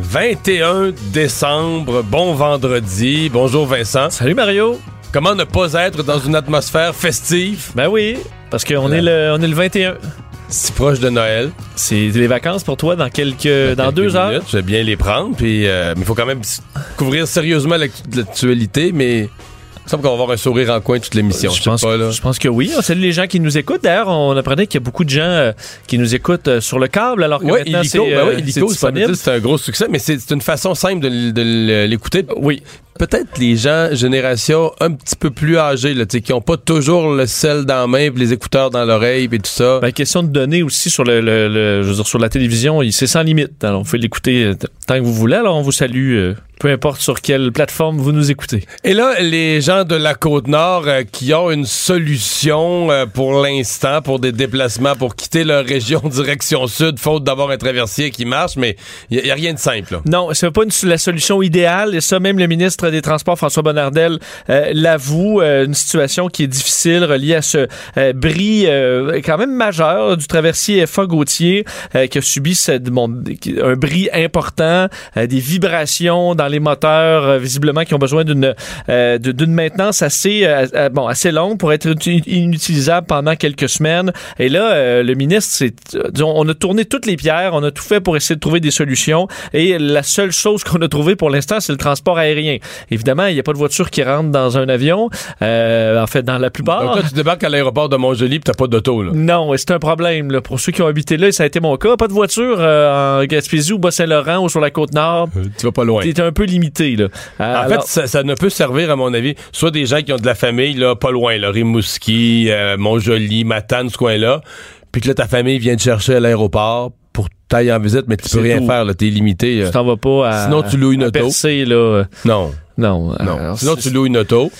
21 décembre, bon vendredi. Bonjour Vincent. Salut Mario. Comment ne pas être dans une atmosphère festive? Ben oui, parce qu'on est le on est le 21. si proche de Noël? C'est les vacances pour toi dans quelques dans Quelques deux heures. Je vais bien les prendre, puis euh, mais il faut quand même couvrir sérieusement l'actu- l'actualité, mais il semble qu'on va avoir un sourire en coin toute l'émission. Je, Je pense, sais pas, là. je pense que oui. On salue les gens qui nous écoutent. D'ailleurs, on apprenait qu'il y a beaucoup de gens euh, qui nous écoutent euh, sur le câble, alors que Ouais, maintenant c'est ben euh, ouais, c'est que c'est un gros succès, mais c'est une façon simple de, l'écouter. Oui, Peut-être les gens, génération un petit peu plus âgée, là, qui ont pas toujours le sel dans la main, les écouteurs dans l'oreille, puis tout ça. ben, question de données aussi sur le, le- le- je veux dire, sur la télévision, c'est sans limite. Alors, vous pouvez l'écouter euh, tant que vous voulez. Alors, on vous salue, euh, peu importe sur quelle plateforme vous nous écoutez. Et là, les gens de la Côte-Nord euh, qui ont une solution euh, pour l'instant pour des déplacements, pour quitter leur région direction sud, faute d'avoir un traversier qui marche, mais il n'y a, rien de simple. là. Non, c'est pas une- la solution idéale. Et ça, même le ministre des Transports, François Bonnardel, euh, l'avoue. euh, une situation qui est difficile reliée à ce euh, bris quand même majeur du traversier FA Gauthier euh, qui a subi un bris important, des vibrations dans les moteurs, visiblement qui ont besoin d'une maintenance assez longue pour être uti- inutilisable pendant quelques semaines. Et là, le ministre, on a tourné toutes les pierres, on a tout fait pour essayer de trouver des solutions. Et la seule chose qu'on a trouvé pour l'instant, c'est le transport aérien. Évidemment, il n'y a pas de voiture qui rentre dans un avion. Euh, en fait, dans la plupart. Donc là, tu débarques à l'aéroport de Montjoli, puis t'as pas d'auto. là. Non, c'est un problème là, pour ceux qui ont habité là. et Ça a été mon cas. Pas de voiture euh, en Gaspésie ou Bas-Saint-Laurent ou sur la côte nord. Euh, Tu vas pas loin. T'es un peu limité là. En Alors- fait, ça, ça ne peut servir, à mon avis, soit des gens qui ont de la famille, là, pas loin, là, Rimouski, euh, Montjoli, Matane, ce coin-là, puis que là, ta famille vient te chercher à l'aéroport pour t'ailler en visite, mais tu peux rien tout. faire, là, t'es limité. euh. tu t'en vas pas à. Sinon, tu loues une auto. Percer, là. Non, Non. non. Alors, Sinon, tu loues une auto.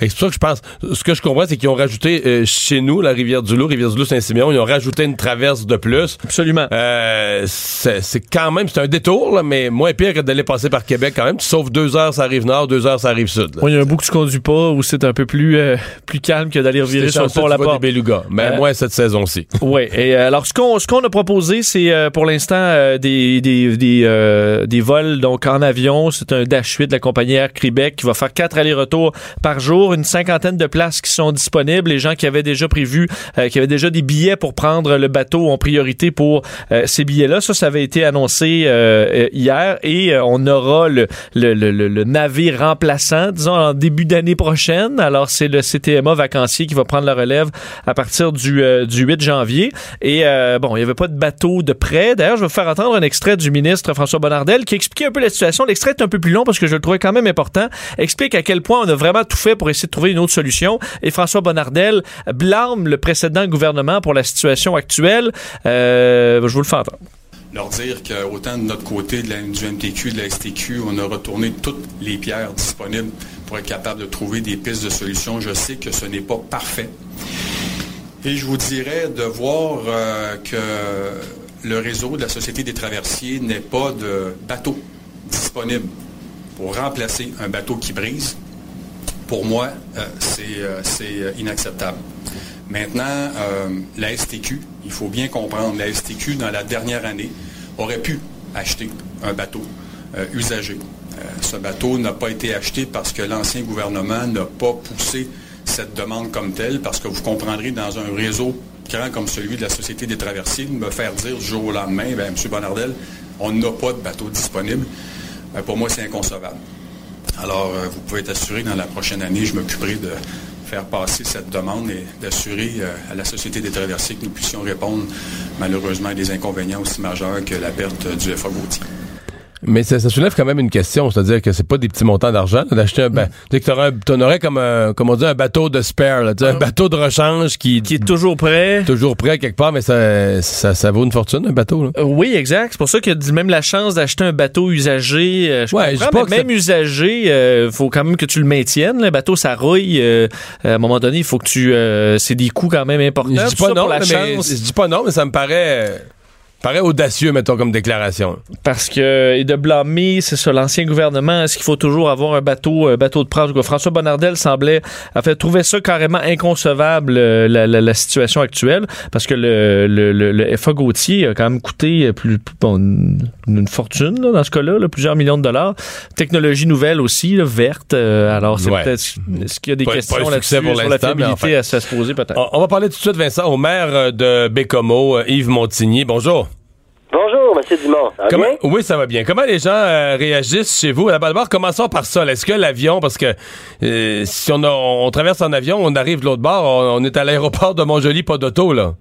C'est pour ça que je pense, ce que je comprends, c'est qu'ils ont rajouté euh, chez nous, la Rivière-du-Loup, Rivière-du-Loup-Saint-Siméon, ils ont rajouté une traverse de plus. Absolument. Euh, c'est quand même, c'est un détour, là, mais moins pire que d'aller passer par Québec quand même. Tu sauves deux heures, ça arrive nord, deux heures, ça arrive sud. il y a un bout que tu conduis pas où c'est un peu plus, euh, plus calme que d'aller revirer sur le pont la porte. Mais Euh, moins cette saison-ci. Oui. Et euh, alors, ce qu'on ce qu'on a proposé, c'est euh, pour l'instant euh, des des des, euh, des vols donc en avion. C'est un Dash 8 de la compagnie Air Québec qui va faire quatre allers-retours par jour, une cinquantaine de places qui sont disponibles. Les gens qui avaient déjà prévu, euh, qui avaient déjà des billets pour prendre le bateau ont priorité pour euh, ces billets-là. Ça, ça avait été annoncé euh, hier et on aura le le, le, le, navire remplaçant, disons en début d'année prochaine. Alors, c'est le CTMA vacancier qui va prendre la relève à partir du, du 8 janvier. Et bon, il n'y avait pas de bateau de près. D'ailleurs, je vais vous faire entendre un extrait du ministre François Bonnardel qui expliquait un peu la situation. L'extrait est un peu plus long parce que je le trouvais quand même important. Explique à quel point on a vraiment tout fait pour essayer de trouver une autre solution. Et François Bonnardel blâme le précédent gouvernement pour la situation actuelle. Euh, je vous le fais entendre. leur dire qu'autant de notre côté de la, du MTQ, de la STQ, on a retourné toutes les pierres disponibles pour être capable de trouver des pistes de solutions. Je sais que ce n'est pas parfait. Et je vous dirais de voir euh, que le réseau de la Société des traversiers n'est pas de bateau disponible pour remplacer un bateau qui brise. Pour moi, euh, c'est euh, euh, inacceptable. Maintenant, la STQ, il faut bien comprendre, la STQ, dans la dernière année, aurait pu acheter un bateau usagé. Ce bateau n'a pas été acheté parce que l'ancien gouvernement n'a pas poussé cette demande comme telle, parce que vous comprendrez, dans un réseau grand comme celui de la Société des traversiers, me faire dire du jour au lendemain, ben, M. Bonardel, on n'a pas de bateau disponible, pour moi, c'est inconcevable. Alors, euh, vous pouvez être assuré dans la prochaine année, je m'occuperai de faire passer cette demande et d'assurer euh, à la Société des traversiers que nous puissions répondre malheureusement à des inconvénients aussi majeurs que la perte du FA Gauthier. Mais ça, ça soulève quand même une question, c'est-à-dire que c'est pas des petits montants d'argent d'acheter un, ba- tu sais, que t'aurais un- t'en aurais comme un, comme on dit, un bateau de spare, là, tu un bateau de rechange qui, Qui est toujours prêt. toujours prêt quelque part, mais ça, ça, ça vaut une fortune un bateau. Là. Euh, Oui, exact. C'est pour ça a même la chance d'acheter un bateau usagé. euh, je Ouais, comprends, pas mais que même usagé, euh, faut quand même que tu le maintiennes. Le bateau, ça rouille. euh, à un moment donné, il faut que tu... euh, c'est des coûts quand même importants. Je dis pas non, mais je dis pas non, mais ça me paraît, paraît audacieux, mettons comme déclaration. Parce que, et de blâmer, c'est ça, l'ancien gouvernement, est-ce qu'il faut toujours avoir un bateau, un bateau de presse? François Bonnardel semblait, a fait trouver ça carrément inconcevable, euh, la, situation actuelle, parce que le, le, le, le FA Gauthier a quand même coûté plus, plus- bon, une, une fortune, là, dans ce cas-là, là, plusieurs millions de dollars. Technologie nouvelle aussi, là, verte, euh, alors c'est Ouais. peut-être, est-ce qu'il y a des Pas- questions là-dessus pour sur la fiabilité enfin. à se se poser peut-être? On, on va parler tout de suite, Vincent, au maire euh, de Bécomo, euh, Yves Montigny. Bonjour. Bonjour, M. Dumont. Ça va Comment- bien? oui, ça va bien. Comment les gens euh, réagissent chez vous? D'abord, commençons par ça. Est-ce que l'avion, parce que euh, si on, a- on traverse en avion, on arrive de l'autre bord, on, on est à l'aéroport de Montjoli, pas d'auto, là?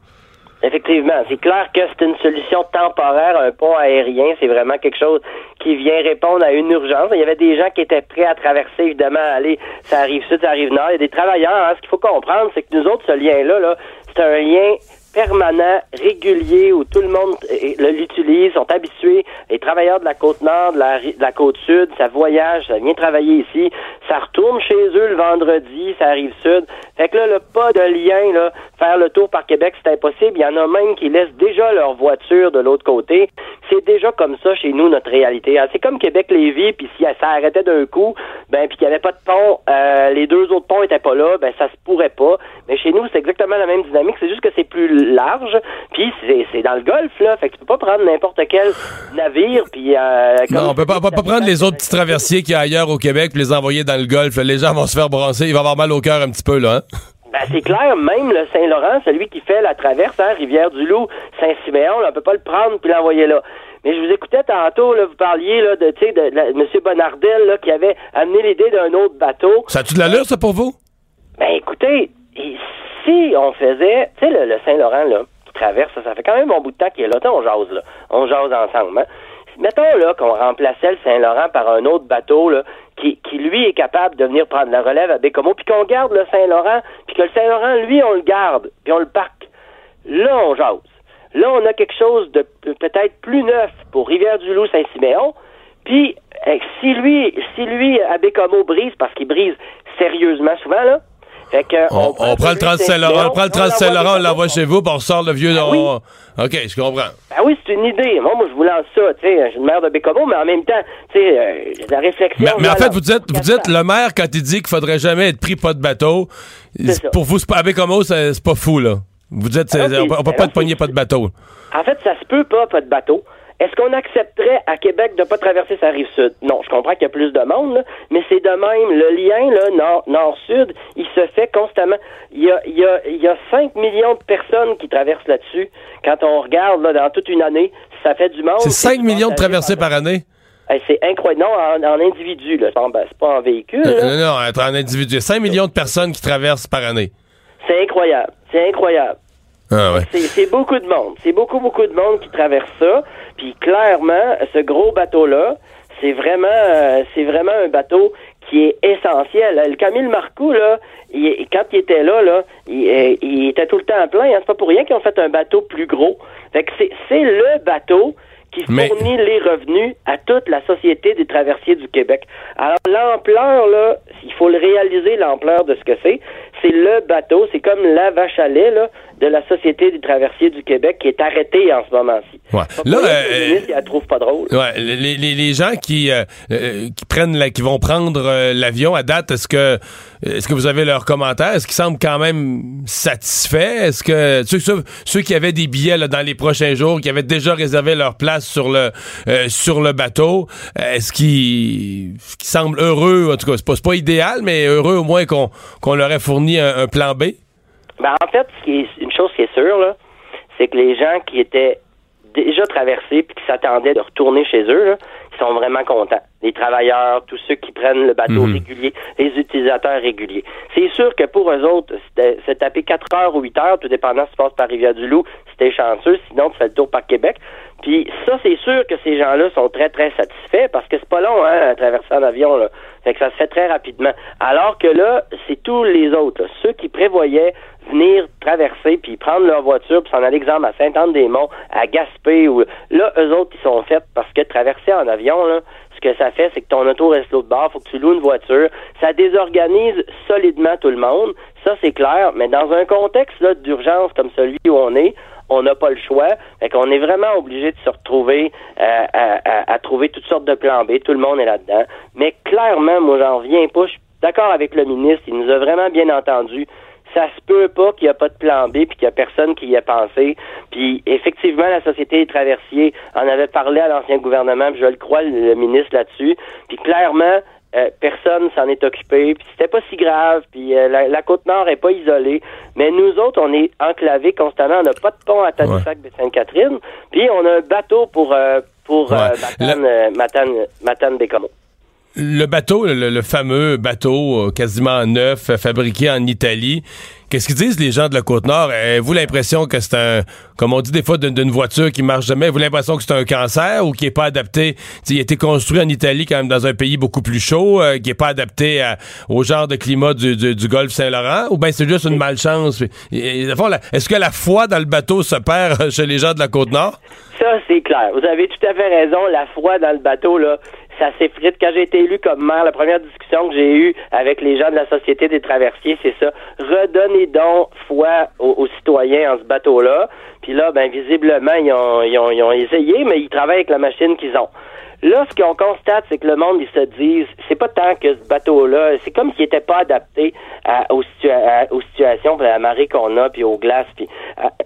Effectivement, c'est clair que c'est une solution temporaire, un pont aérien, c'est vraiment quelque chose qui vient répondre à une urgence. Il y avait des gens qui étaient prêts à traverser, évidemment, aller, ça arrive sud, ça arrive nord. Il y a des travailleurs, hein. ce qu'il faut comprendre, c'est que nous autres, ce lien-là, là, c'est un lien permanent, régulier, où tout le monde euh, l'utilise, sont habitués. Les travailleurs de la côte nord, de la, ri- de la côte sud, ça voyage, ça vient travailler ici, ça retourne chez eux le vendredi, ça arrive sud. Fait que là, le pas de lien, là, faire le tour par Québec, c'est impossible. Il y en a même qui laissent déjà leur voiture de l'autre côté. C'est déjà comme ça chez nous, notre réalité. Ah, C'est comme Québec-Lévis, puis si ça arrêtait d'un coup, ben, puis qu'il n'y avait pas de pont, euh, les deux autres ponts étaient pas là, ben, ça se pourrait pas. Mais chez nous, c'est exactement la même dynamique, c'est juste que c'est plus large, puis c'est dans le golfe, là. Fait que tu peux pas prendre n'importe quel navire, puis... Euh, Non, on peut pas, on peut pas prendre les autres petits traversiers qu'il y a ailleurs au Québec puis les envoyer dans le golfe. Les gens vont se faire brasser. Il va avoir mal au cœur un petit peu, là. hein? Ben, c'est clair, même le Saint-Laurent, celui qui fait la traverse, hein, Rivière-du-Loup, Saint-Siméon, on peut pas le prendre puis l'envoyer là. Mais je vous écoutais tantôt, là, vous parliez là, de, tu sais, de, la- M. Bonardel là, qui avait amené l'idée d'un autre bateau. Ça a-tu de l'allure, ça, pour vous? Ben écoutez, si on faisait, tu sais, le, Saint-Laurent, là, qui traverse, ça, fait quand même un bout de temps qu'il est là, on jase, là. On jase ensemble, hein. Mettons, là, qu'on remplaçait le Saint-Laurent par un autre bateau, là, qui, lui, est capable de venir prendre la relève à Bécomo, puis qu'on garde le Saint-Laurent, puis que le Saint-Laurent, lui, on le garde, puis on le parque. Là, on jase. Là, on a quelque chose de pe- peut-être plus neuf pour Rivière-du-Loup, Saint-Siméon, puis euh, si lui, si lui, à Bécomo, brise, parce qu'il brise sérieusement souvent, là, fait que On, on prend le 30 Saint-Laurent, on prend le 30 Saint-Laurent, on l'envoie chez vous, puis on ressort le vieux. Ah oui. on- OK, je comprends. Ben oui, c'est une idée. Moi, moi, je vous lance ça, tu sais, je suis une mère de Bécomo, mais en même temps, tu sais, euh, la réflexion... Mais, mais en fait, vous dites, vous dites, le maire, quand il dit qu'il faudrait jamais être pris pas de bateau, pour vous, pas, avec Homo, c'est pas fou, là. Vous dites, Ah, c'est- on, peut- on peut pas ah, être pogné pas de bateau. En fait, ça se peut pas, pas de bateau. Est-ce qu'on accepterait à Québec de pas traverser sa rive sud? Non, je comprends qu'il y a plus de monde, là, mais c'est de même. Le lien, là, nord- nord-sud, il se fait constamment. Il y a, il y, a, il y a 5 millions de personnes qui traversent là-dessus. Quand on regarde, là, dans toute une année, ça fait du monde. C'est 5 Et millions de traversées par année? Hey, c'est incroyable. Non, en, en individu, là. C'est pas en- C'est pas en véhicule, Euh, là. Non, non, être en individu. 5 millions de personnes qui traversent par année. C'est incroyable. C'est incroyable. Ah ouais. C'est beaucoup de monde. C'est beaucoup, beaucoup de monde qui traverse ça. Puis clairement, ce gros bateau-là, c'est vraiment, euh, c'est vraiment un bateau qui est essentiel. Le Camille Marcoux, là, quand il était là, là, il, euh, était tout le temps plein. Hein. C'est pas pour rien qu'ils ont fait un bateau plus gros. Fait que c'est le bateau qui Mais- fournit les revenus à toute la Société des traversiers du Québec. Alors l'ampleur, là, il faut le réaliser, l'ampleur de ce que c'est. C'est le bateau, c'est comme la vache à lait là, de la Société des traversiers du Québec qui est arrêtée en ce moment-ci. Ouais. Là, euh, la trouve pas drôle. Ouais, les, les, les gens qui, euh, euh, qui prennent la, qui vont prendre euh, l'avion à date, est-ce que est-ce que vous avez leurs commentaires? Est-ce qu'ils semblent quand même satisfaits? Est-ce que ceux, ceux, ceux qui avaient des billets là, dans les prochains jours, qui avaient déjà réservé leur place sur le euh, sur le bateau, euh, est-ce qu'ils qu'ils semblent heureux? En tout cas, c'est pas, c'est pas idéal, mais heureux au moins qu'on leur ait fourni un, un plan B? Ben, en fait, ce qui est, une chose qui est sûre, là, c'est que les gens qui étaient déjà traversés puis qui s'attendaient de retourner chez eux, là, ils sont vraiment contents. Les travailleurs, tous ceux qui prennent le bateau Mhm. régulier, les utilisateurs réguliers. C'est sûr que pour eux autres, c'était- se taper 4 heures ou 8 heures, tout dépendant si tu passes par Rivière-du-Loup, si t'es chanceux, sinon tu fais le tour par Québec. Puis ça, c'est sûr que ces gens-là sont très, très satisfaits parce que c'est pas long, hein, à traverser en avion, là. Fait que ça se fait très rapidement. Alors que là, c'est tous les autres, là. ceux qui prévoyaient venir traverser puis prendre leur voiture puis s'en aller, exemple, à Saint-Anne-des-Monts, à Gaspé, ou là, eux autres, ils sont faits parce que traverser en avion, là, ce que ça fait, c'est que ton auto reste l'autre bord, faut que tu loues une voiture. Ça désorganise solidement tout le monde. Ça, c'est clair. Mais dans un contexte d'urgence comme celui où on est, on n'a pas le choix. Fait qu'on est vraiment obligé de se retrouver euh, à, à, trouver toutes sortes de plans B. Tout le monde est là-dedans. Mais clairement, moi, j'en reviens pas. Je suis d'accord avec le ministre. Il nous a vraiment bien entendu ça se peut pas qu'il n'y a pas de plan B puis qu'il n'y a personne qui y a pensé. Puis effectivement, la société des traversiers en avait parlé à l'ancien gouvernement, puis je le crois, le, ministre là-dessus. Puis clairement, euh, personne s'en est occupé, puis c'était pas si grave, puis euh, la, côte nord est pas isolée, mais nous autres, on est enclavés constamment, on n'a pas de pont à Tadoussac de Sainte-Catherine, puis on a un bateau pour euh, pour Matane, Matane, Matane le bateau, le, fameux bateau quasiment neuf, fabriqué en Italie, qu'est-ce qu'ils disent les gens de la Côte-Nord? Avez-vous l'impression que c'est un, comme on dit des fois d'une voiture qui marche jamais, avez-vous l'impression que c'est un cancer ou qui est pas adapté? il a été construit en Italie quand même dans un pays beaucoup plus chaud, euh, qui est pas adapté au genre de climat du, du, golfe Saint-Laurent, ou bien c'est juste une malchance? Est-ce que la foi dans le bateau se perd chez les gens de la Côte-Nord? Ça, c'est clair. Vous avez tout à fait raison. La foi dans le bateau, là, ça s'effrite. Quand j'ai été élu comme maire, la première discussion que j'ai eue avec les gens de la Société des traversiers, c'est ça. Redonnez donc foi aux, citoyens en ce bateau-là. Puis là, ben visiblement, ils ont, ils, ont, ils ont essayé, mais ils travaillent avec la machine qu'ils ont. Là, ce qu'on constate, c'est que le monde, ils se disent, c'est pas tant que ce bateau-là, c'est comme s'il n'était pas adapté aux, situations, à la marée qu'on a, puis aux glaces, puis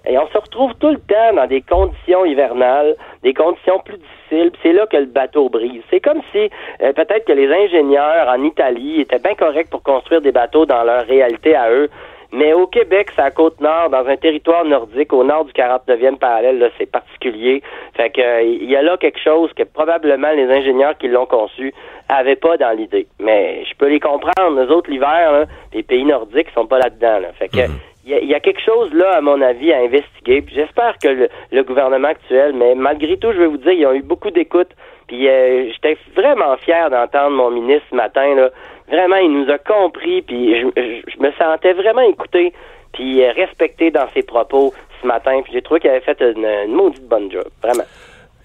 et on se retrouve tout le temps dans des conditions hivernales, des conditions plus difficiles, c'est là que le bateau brise. C'est comme si euh, peut-être que les ingénieurs en Italie étaient bien corrects pour construire des bateaux dans leur réalité à eux, mais au Québec, c'est à Côte-Nord, dans un territoire nordique, au nord du 49e parallèle, là, c'est particulier. Fait que il y a là quelque chose que probablement les ingénieurs qui l'ont conçu avaient pas dans l'idée. Mais je peux les comprendre. Nous autres, l'hiver, les pays nordiques sont pas là-dedans. Fait que mhm. il y, a quelque chose là, à mon avis, à investiguer. J'espère que le, gouvernement actuel, mais malgré tout, je vais vous dire, ils ont eu beaucoup d'écoute. Puis euh, j'étais vraiment fier d'entendre mon ministre ce matin là, vraiment, il nous a compris, puis je, me sentais vraiment écouté, puis euh, respecté dans ses propos ce matin, puis j'ai trouvé qu'il avait fait une, maudite bonne job, vraiment.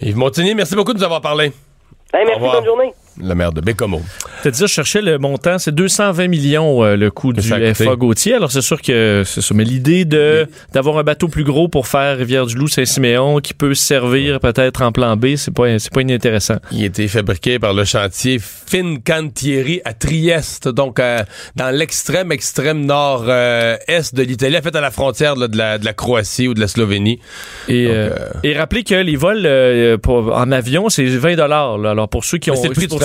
Yves Montigny, merci beaucoup de nous avoir parlé. merci, bonne journée le maire de Bécomo. C'est-à-dire, je cherchais le montant, c'est 220 millions euh, le coût du FA Gauthier. Alors, c'est sûr que c'est ça. Mais l'idée de d'avoir un bateau plus gros pour faire Rivière-du-Loup, Saint-Siméon, qui peut servir peut-être en plan B, c'est pas, c'est pas inintéressant. Il a été fabriqué par le chantier Fincantieri à Trieste, donc euh, dans l'extrême, extrême nord-est euh, de l'Italie, en fait à la frontière de, la, de la Croatie ou de la Slovénie. Et, et rappelez que les vols pour, en avion, c'est 20 dollars. Alors, pour ceux qui ont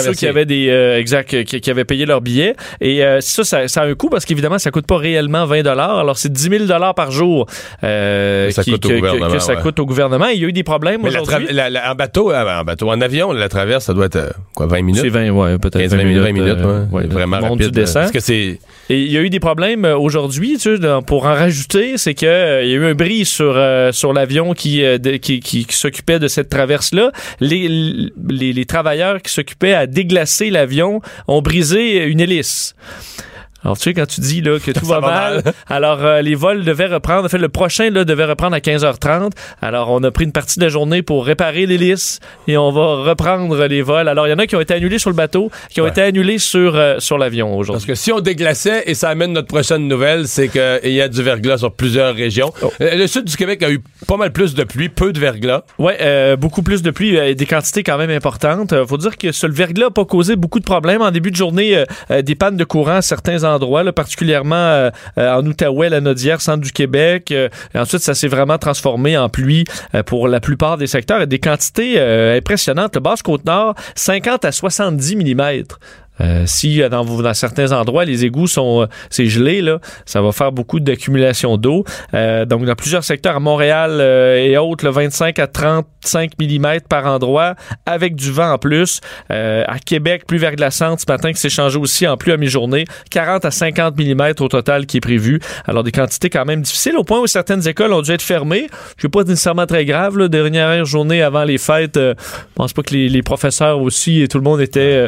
ceux qui avaient des euh, exact qui, avaient payé leur billet. Et euh, ça, ça, a un coût parce qu'évidemment ça coûte pas réellement 20 dollars. Alors c'est 10 000 dollars par jour euh, ça coûte que, ça coûte au gouvernement. Il y a eu des problèmes aujourd'hui. en bateau en bateau en avion la traverse ça doit être quoi 20 minutes? C'est 20 ouais peut-être 20 minutes 20 minutes ouais, vraiment rapide parce que c'est et il y a eu des problèmes aujourd'hui tu sais, pour en rajouter c'est que il y a eu un bris sur sur l'avion qui, qui, qui, s'occupait de cette traverse là les, les, les travailleurs qui s'occupaient à déglacer l'avion ont brisé une hélice. Alors, tu sais, quand tu dis là, que tout va, mal, alors euh, les vols devaient reprendre. En fait, le prochain là, devait reprendre à 15h30. Alors, on a pris une partie de la journée pour réparer l'hélice et on va reprendre les vols. Alors, il y en a qui ont été annulés sur le bateau, qui ont été annulés sur, euh, sur l'avion aujourd'hui. Parce que si on déglaçait, et ça amène notre prochaine nouvelle, c'est qu'il y a du verglas sur plusieurs régions. Oh. Euh, le sud du Québec a eu pas mal plus de pluie, peu de verglas. Oui, beaucoup plus de pluie et des quantités quand même importantes. faut dire que ce, le verglas n'a pas causé beaucoup de problèmes. En début de journée, des pannes de courant à certains endroits, particulièrement euh, euh, en Outaouais, la Nodière, centre du Québec. Euh, ensuite, ça s'est vraiment transformé en pluie pour la plupart des secteurs et des quantités impressionnantes. Le Basse-Côte-Nord, 50 à 70 mm Euh, si euh, dans, dans certains endroits, les égouts sont c'est gelé, là, ça va faire beaucoup d'accumulation d'eau. donc, dans plusieurs secteurs, à Montréal et autres, le 25 à 35 mm par endroit, avec du vent en plus. à Québec, plus verglaçante ce matin, qui s'est changé aussi en plus à mi-journée. 40 à 50 mm au total qui est prévu. Alors, des quantités quand même difficiles, au point où certaines écoles ont dû être fermées. Je pas nécessairement très grave, là, dernière journée avant les fêtes. je pense pas que les, les, professeurs aussi et tout le monde était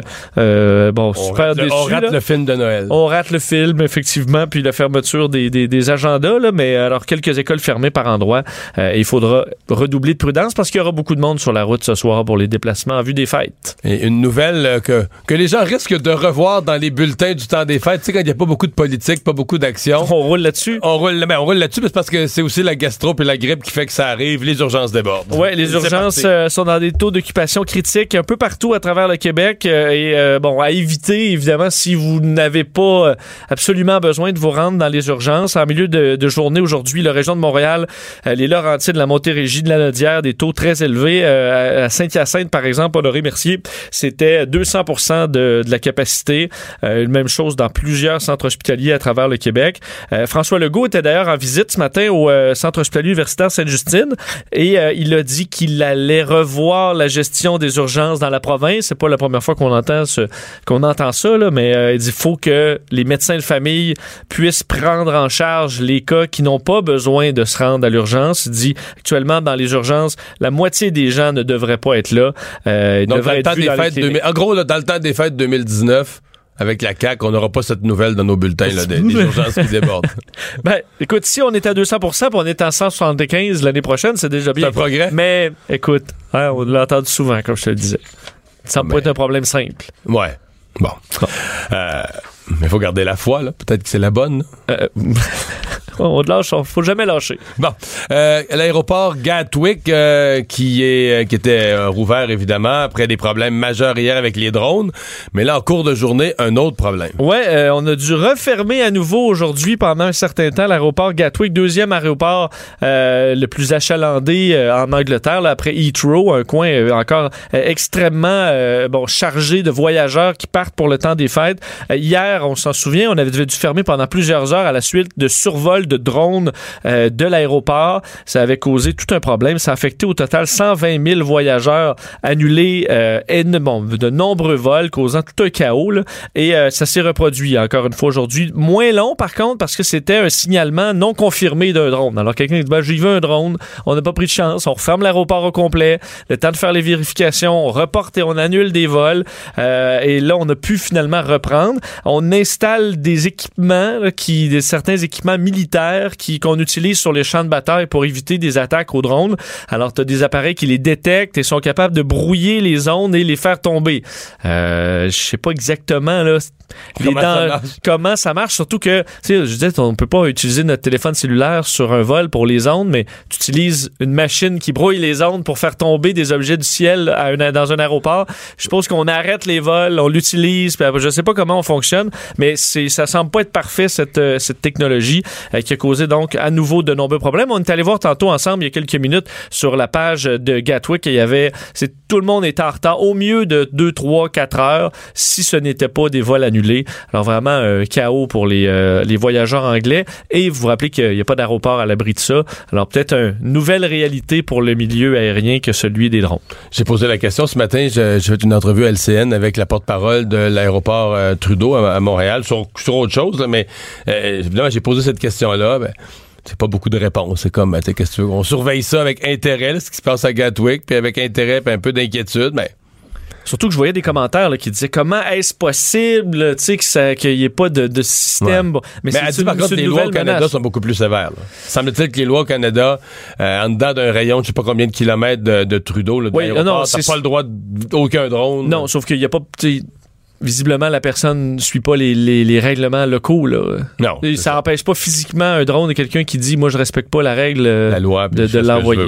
super. On rate le film de Noël. On rate le film, effectivement, puis la fermeture des, des, des agendas, là, mais alors quelques écoles fermées par endroit. Euh, il faudra redoubler de prudence parce qu'il y aura beaucoup de monde sur la route ce soir pour les déplacements en vue des fêtes. Et une nouvelle euh, que, que les gens risquent de revoir dans les bulletins du temps des fêtes. Tu sais, quand il n'y a pas beaucoup de politique, pas beaucoup d'action. On roule là-dessus. On roule, ben, on roule là-dessus, parce que c'est aussi la gastro et la grippe qui fait que ça arrive. Les urgences débordent. Oui, les urgences euh, sont dans des taux d'occupation critiques un peu partout à travers le Québec. et bon, à éviter, évidemment, si vous n'avez pas absolument besoin de vous rendre dans les urgences. En milieu de, journée aujourd'hui, la région de Montréal, les Laurentides, la Montérégie, de la Nodière, des taux très élevés. Euh, à Saint-Hyacinthe, par exemple, Honoré Mercier, c'était 200 de, de, la capacité. Euh, même chose dans plusieurs centres hospitaliers à travers le Québec. Euh, François Legault était d'ailleurs en visite ce matin au centre hospitalier universitaire Sainte-Justine et il a dit qu'il allait revoir la gestion des urgences dans la province. C'est pas la première fois qu'on entend ce, entend ça, là, mais il dit faut que les médecins de famille puissent prendre en charge les cas qui n'ont pas besoin de se rendre à l'urgence. Il dit actuellement dans les urgences, la moitié des gens ne devraient pas être là. Euh, Donc, dans le temps des fêtes, en gros, dans le temps des fêtes 2019, avec la CAQ, on n'aura pas cette nouvelle dans nos bulletins, là, des, urgences qui débordent. ben, écoute, si on est à 200% puis on est à 175 l'année prochaine, c'est déjà bien. C'est un progrès. Mais, écoute, hein, on l'a entendu souvent, comme je te le disais. Ça peut être un problème simple. Ouais. Bon. Euh, mais il faut garder la foi, là. Peut-être que c'est la bonne. On ne lâche, faut jamais lâcher. Bon, euh, l'aéroport Gatwick euh, qui est euh, qui était rouvert évidemment après des problèmes majeurs hier avec les drones, mais là en cours de journée un autre problème. Ouais, on a dû refermer à nouveau aujourd'hui pendant un certain temps l'aéroport Gatwick, deuxième aéroport le plus achalandé en Angleterre après Heathrow, un coin encore extrêmement bon chargé de voyageurs qui partent pour le temps des fêtes. hier, on s'en souvient, on avait dû fermer pendant plusieurs heures à la suite de survols de drones euh, de l'aéroport. Ça avait causé tout un problème. Ça a affecté au total 120 000 voyageurs annulés euh, de nombreux vols, causant tout un chaos. Et euh, ça s'est reproduit encore une fois aujourd'hui. Moins long, par contre, parce que c'était un signalement non confirmé d'un drone. Alors quelqu'un dit, ben, j'y veux un drone, on n'a pas pris de chance, on referme l'aéroport au complet, le temps de faire les vérifications, on reporte et on annule des vols. et là, on a pu finalement reprendre. On installe des équipements, qui, des, certains équipements militaires qui qu'on utilise sur les champs de bataille pour éviter des attaques aux drones. Alors, tu as des appareils qui les détectent et sont capables de brouiller les ondes et les faire tomber. Euh, je sais pas exactement là comment, ça marche? comment ça marche? Surtout que, tu sais, je disais, on peut pas utiliser notre téléphone cellulaire sur un vol pour les ondes, mais tu utilises une machine qui brouille les ondes pour faire tomber des objets du ciel à dans un aéroport. Je suppose qu'on arrête les vols, on l'utilise. Je sais pas comment on fonctionne, mais ça semble pas être parfait cette, euh, cette technologie euh, qui a causé donc à nouveau de nombreux problèmes. On est allé voir tantôt ensemble il y a quelques minutes sur la page de Gatwick. Il y avait, c'est tout le monde était en retard au mieux de 2, 3, 4 heures si ce n'était pas des vols Alors vraiment un chaos pour les, euh, les voyageurs anglais. Et vous vous rappelez qu'il n'y a pas d'aéroport à l'abri de ça. Alors peut-être une nouvelle réalité pour le milieu aérien que celui des drones. J'ai posé la question ce matin. J'ai fait une entrevue à LCN avec la porte-parole de l'aéroport euh, Trudeau à, Montréal sur, sur autre chose. mais euh, évidemment, j'ai posé cette question-là. Ben, c'est pas beaucoup de réponses. C'est comme, ben, qu'est-ce que tu veux? On surveille ça avec intérêt, ce qui se passe à Gatwick, puis avec intérêt, puis un peu d'inquiétude, mais. Surtout que je voyais des commentaires qui disaient comment est-ce possible qu'il n'y ait pas de, système? Mais, mais dit, par contre, les lois au Canada sont beaucoup plus sévères. Semble-t-il que les lois au Canada, euh, en dedans d'un rayon de je sais pas combien de kilomètres de, Trudeau, là, oui, non, t'as pas le droit d'aucun drone. Non, sauf qu'il n'y a pas visiblement, la personne ne suit pas les, les, règlements locaux. Là. Non. ça n'empêche pas physiquement un drone de quelqu'un qui dit Moi, je respecte pas la règle la loi, de, l'envoyer.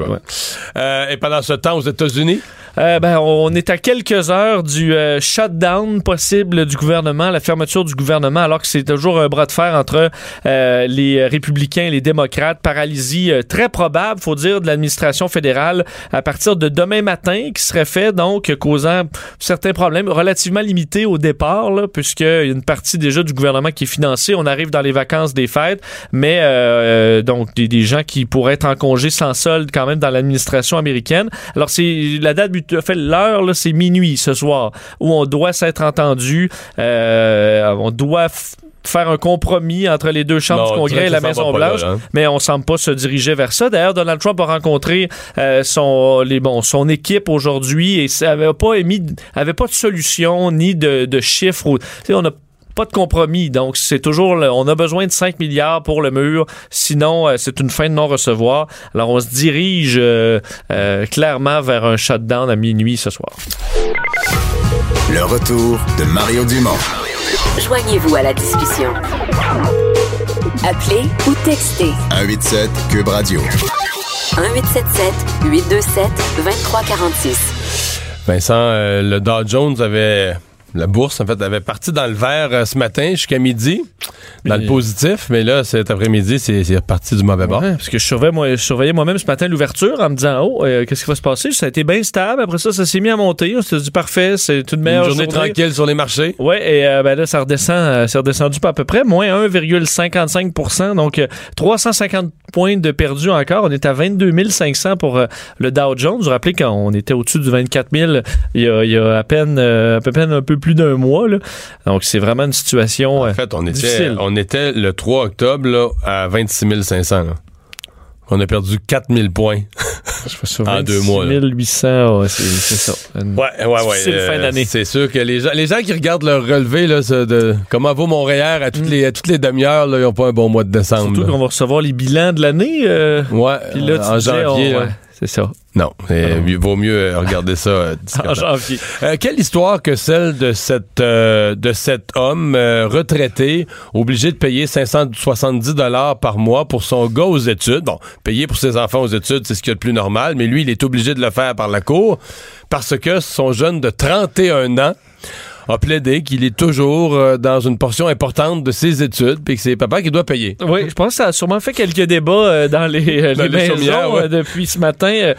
Euh, et pendant ce temps, aux États-Unis? Euh, ben, on est à quelques heures du euh, shutdown possible du gouvernement, la fermeture du gouvernement, alors que c'est toujours un bras de fer entre euh, les républicains et les démocrates. Paralysie euh, très probable, faut dire, de l'administration fédérale à partir de demain matin, qui serait fait, donc, causant certains problèmes relativement limités au départ, là, a une partie déjà du gouvernement qui est financée. On arrive dans les vacances des fêtes, mais donc des, des gens qui pourraient être en congé sans solde quand même dans l'administration américaine. Alors, c'est la date, but- fait l'heure, là, c'est minuit ce soir, où on doit s'être entendu. Euh, on doit faire un compromis entre les deux chambres Non, du Congrès et la Maison-Blanche, hein. mais on semble pas se diriger vers ça. D'ailleurs, Donald Trump a rencontré euh, son, les, bon, son équipe aujourd'hui et ça avait pas émis, avait pas de solution ni de, de chiffres. tu on a pas de compromis. Donc, c'est toujours, le- on a besoin de 5 milliards pour le mur. Sinon, euh, c'est une fin de non-recevoir. Alors, on se dirige euh, euh, clairement vers un shutdown à minuit ce soir. Le retour de Mario Dumont. Joignez-vous à la discussion. Appelez ou textez 187 Cube Radio. 1877 827 2346. Vincent, euh, le Dow Jones avait. La bourse, en fait, avait parti dans le vert euh, ce matin jusqu'à midi, dans Mais- le positif, mais là, cet après-midi, c'est reparti du mauvais bord. Parce que je surveillais, moi, je surveillais moi-même ce matin l'ouverture en me disant Oh, euh, qu'est-ce qui va se passer? Ça a été bien stable. Après ça, ça s'est mis à monter. On s'est dit parfait, c'est une Une meilleure journée tranquille sur les marchés. Ouais, et euh, ben là, ça redescend, c'est redescendu pas à peu près, moins 1,55% donc euh, 350 points de perdu encore. On est à 22 500 pour le Dow Jones. Vous vous rappelez quand on était au-dessus du 24 000 il y a, il y a à peine, à peu peine un peu plus d'un mois. Là. Donc c'est vraiment une situation. euh, En fait, on était, difficile. on était le 3 octobre là, à 26 500. là. On a perdu 4000 points. en deux mois, là. 800, ouais, c'est c'est ça. Une- Ouais, ouais, ouais. Difficile fin d'année. C'est sûr que les gens, les gens qui regardent leur relevé, là, de comment vaut Montréal à toutes les, à toutes les demi-heures, ils n'ont pas un bon mois de décembre. Mm. Surtout qu'on va recevoir les bilans de l'année. euh, Ouais, là, tu en janvier. on- là. ouais, c'est ça. Non, euh, mieux- vaut mieux euh, regarder ça euh, En janvier. Euh, quelle histoire que celle de cet euh, de cet homme retraité obligé de payer 570 dollars par mois pour son gars aux études? Bon, payer pour ses enfants aux études, c'est ce qu'il y a de plus normal, mais lui, il est obligé de le faire par la cour parce que son jeune de 31 ans a plaidé qu'il est toujours euh, dans une portion importante de ses études puis que c'est papa qui doit payer. Oui, je pense que ça a sûrement fait quelques débats euh, dans les, euh, Dans les les maisons ouais. euh, depuis ce matin,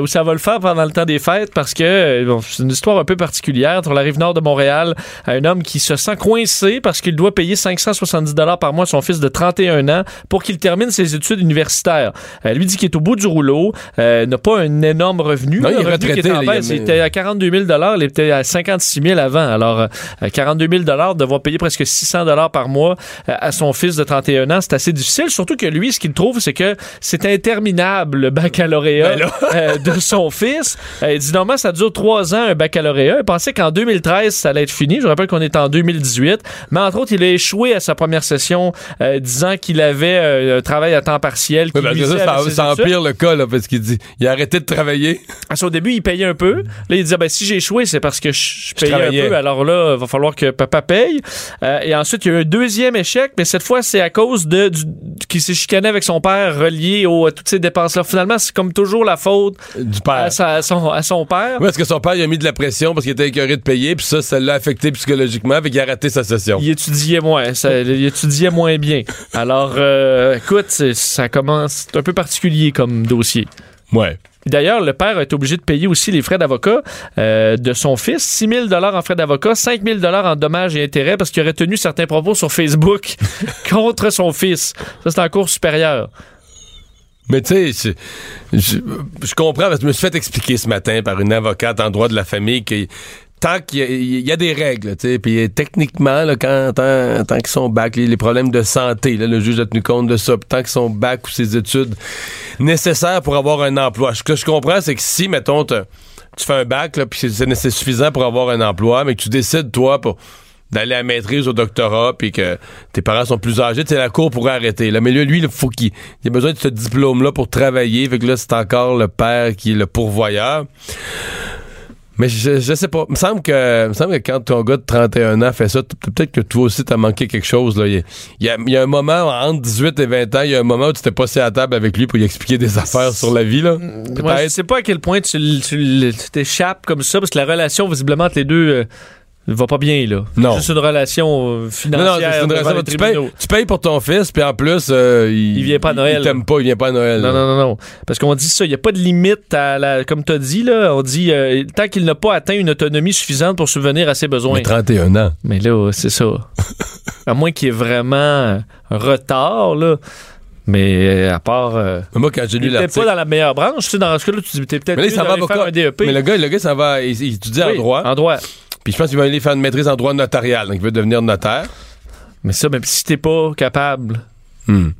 où ça va le faire pendant le temps des fêtes, parce que bon, c'est une histoire un peu particulière. Sur la rive nord de Montréal, un homme qui se sent coincé parce qu'il doit payer 570 dollars par mois à son fils de 31 ans pour qu'il termine ses études universitaires. Euh, lui dit qu'il est au bout du rouleau, euh, n'a pas un énorme revenu. Non, il est revenu qui retraité, en là, baisse, il était à 42 000 dollars, il était à 56 000 avant. Alors, euh, 42 000 dollars, devoir payer presque 600 dollars par mois euh, à son fils de 31 ans, c'est assez difficile. Surtout que lui, ce qu'il trouve, c'est que c'est interminable le baccalauréat Ben euh, de son fils. Euh, il dit normalement, ça dure trois ans un baccalauréat. Il pensait qu'en 2013, ça allait être fini. Je rappelle qu'on est en 2018. Mais entre autres, il a échoué à sa première session, euh, disant qu'il avait euh, un travail à temps partiel. Oui, parce que ça, ça, empire le cas, là, parce qu'il dit il a arrêté de travailler. Parce qu'au début, il payait un peu. Là, il disait, ben, si j'ai échoué, c'est parce que je, je payais un peu. Alors là, il va falloir que papa paye. Euh, et ensuite, il y a eu un deuxième échec, mais cette fois, c'est à cause de du, qui s'est chicané avec son père relié au, à toutes ces dépenses-là. Finalement, c'est comme toujours la faute Du père. à, sa- à son, à son père. Oui, parce que son père, il a mis de la pression parce qu'il était écœuré de payer, puis ça, ça l'a affecté psychologiquement, fait qu'il a raté sa session. Il étudiait moins, ça- il étudiait moins bien. Alors, euh, écoute, ça commence, c'est un peu particulier comme dossier. Ouais. D'ailleurs, le père a été obligé de payer aussi les frais d'avocat euh, de son fils. 6 000 en frais d'avocat, 5 000 en dommages et intérêts parce qu'il aurait tenu certains propos sur Facebook contre son fils. Ça, c'est en cours supérieur. Mais tu sais, je comprends parce que je me suis fait expliquer ce matin par une avocate en droit de la famille que tant qu'il y, y a des règles, tu sais, puis techniquement, là, quand, tant, tant qu'ils sont bac, les, problèmes de santé, là, le juge a tenu compte de ça, puis tant qu'ils sont bac ou ses études nécessaires pour avoir un emploi. Ce que je comprends, c'est que si, mettons, tu fais un bac, là, puis c'est- suffisant pour avoir un emploi, mais que tu décides, toi, pour d'aller à maîtrise au doctorat puis que tes parents sont plus âgés, c'est la cour pourrait arrêter. Là. Mais là, lui, il faut qu'il il a besoin de ce diplôme-là pour travailler. Fait que là, c'est encore le père qui est le pourvoyeur. Mais je, je sais pas. Il me semble que, me semble que quand ton gars de 31 ans fait ça, peut-être que toi aussi t'as manqué quelque chose. Là. Il, y a, il y a- un moment, entre 18 et 20 ans, il y a un moment où tu t'es passé à la table avec lui pour lui expliquer des affaires sur la vie. Là. Moi, je sais pas à quel point tu t'échappes comme ça, parce que la relation, visiblement, entre les deux, euh, va pas bien, là. Non. Juste une relation euh, Non, non, financière. c'est une les Tu payes, tribunaux. tu payes pour ton fils, puis en plus, euh, il, Il vient pas à Noël. Il t'aime pas, il vient pas à Noël. Non, non, non, non. Parce qu'on dit ça, il n'y a pas de limite à la. Comme tu as dit, là, on dit euh, tant qu'il n'a pas atteint une autonomie suffisante pour subvenir à ses besoins. Mais 31 ans. Mais là, c'est ça. à moins qu'il y ait vraiment un retard, là. Mais euh, à part. euh, Moi, quand j'ai il lu l'article. pas dans la meilleure branche. Tu sais, dans ce cas-là, tu dis peut-être Mais là, il s'en va faire avocat. un DEP. Mais le gars, le gars, ça va, il, il étudie en Oui, droit. En droit. Puis je pense qu'il va aller faire une maîtrise en droit notarial. Donc, il veut devenir notaire. Mais ça, même si t'es pas capable, Hmm.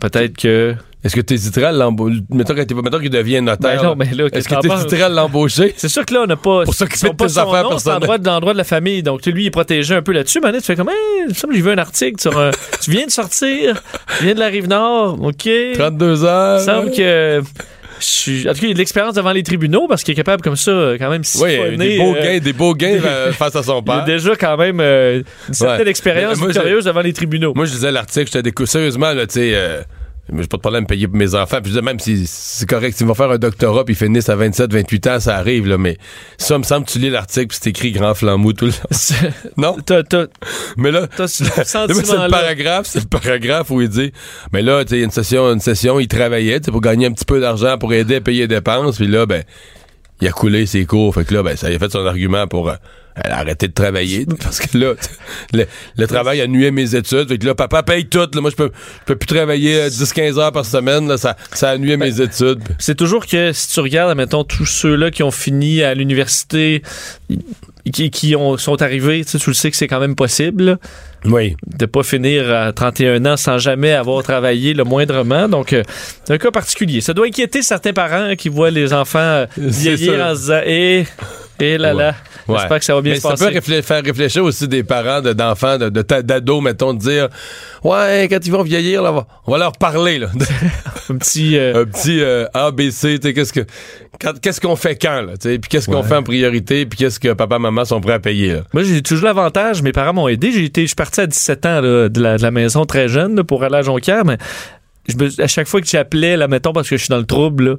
peut-être que. Est-ce que tu hésiterais à l'embaucher? Mettons, qu'il devient notaire. Ben non, là. mais là, Est-ce que tu hésiterais à l'embaucher? C'est sûr que là, on n'a pas. Pour s'occuper de pas tes affaires c'est personnelles. droit, dans le droit de la famille. Donc, lui, il est protégé un peu là-dessus. Mais là, tu fais comme, hey, il j'ai vu un article sur un. tu viens de sortir, tu viens de la rive nord, OK? 32 heures. Il me semble que. Je suis... En tout cas, il a de l'expérience devant les tribunaux parce qu'il est capable comme ça, euh, quand même, Oui, siphonner, des beaux euh, gains, des beaux gains euh, face à son Il a père. déjà quand même euh, une certaine Ouais. expérience victorieuse devant les tribunaux. Moi, je disais l'article, j'étais décou... Sérieusement, là, tu sais, euh, j'ai pas de problème de payer pour mes enfants. Puis je même si c'est correct, s'ils vont faire un doctorat puis ils finissent à 27, 28 ans, ça arrive, là. Mais ça, me semble, que tu lis l'article puis c'est écrit grand flambeau tout le temps. Non? Mais là, c'est le paragraphe, c'est le paragraphe où il dit, mais là, tu sais, une session, une session, il travaillait, pour gagner un petit peu d'argent pour aider à payer les dépenses, puis là, ben, il a coulé ses cours, fait que là, ben, ça a fait son argument pour euh, arrêter de travailler, parce que là, le, le travail a nué mes études, fait que là, papa paye tout, là, moi, je peux, je peux plus travailler euh, 10-15 heures par semaine, là, ça, ça a nué mes études. C'est toujours que si tu regardes, mettons, tous ceux-là qui ont fini à l'université, qui, qui ont, sont arrivés, tu sais, tu le sais que c'est quand même possible, là, Oui. de pas finir à 31 ans sans jamais avoir travaillé le moindrement. Donc, euh, c'est un cas particulier. Ça doit inquiéter certains parents qui voient les enfants euh, vieillir en se disant « Eh, eh là là, Ouais. j'espère que ça va bien Mais se ça passer. peut réflé- faire réfléchir aussi des parents de- d'enfants, de, d'ados, mettons, de dire Ouais, quand ils vont vieillir, là, on va- leur parler. Là. Un petit... euh, un petit euh, ABC, tu sais, qu'est-ce que qu'est-ce qu'on fait quand, là, tu sais, puis qu'est-ce qu'on fait en priorité, puis qu'est-ce que papa, maman sont prêts à payer. Là. Moi, j'ai toujours l'avantage, mes parents m'ont aidé. J'ai été, je suis parti à 17 ans là, de, la, de la maison très jeune là, pour aller à Jonquière, mais je me- à chaque fois que j'appelais, là, mettons, parce que je suis dans le trouble, là,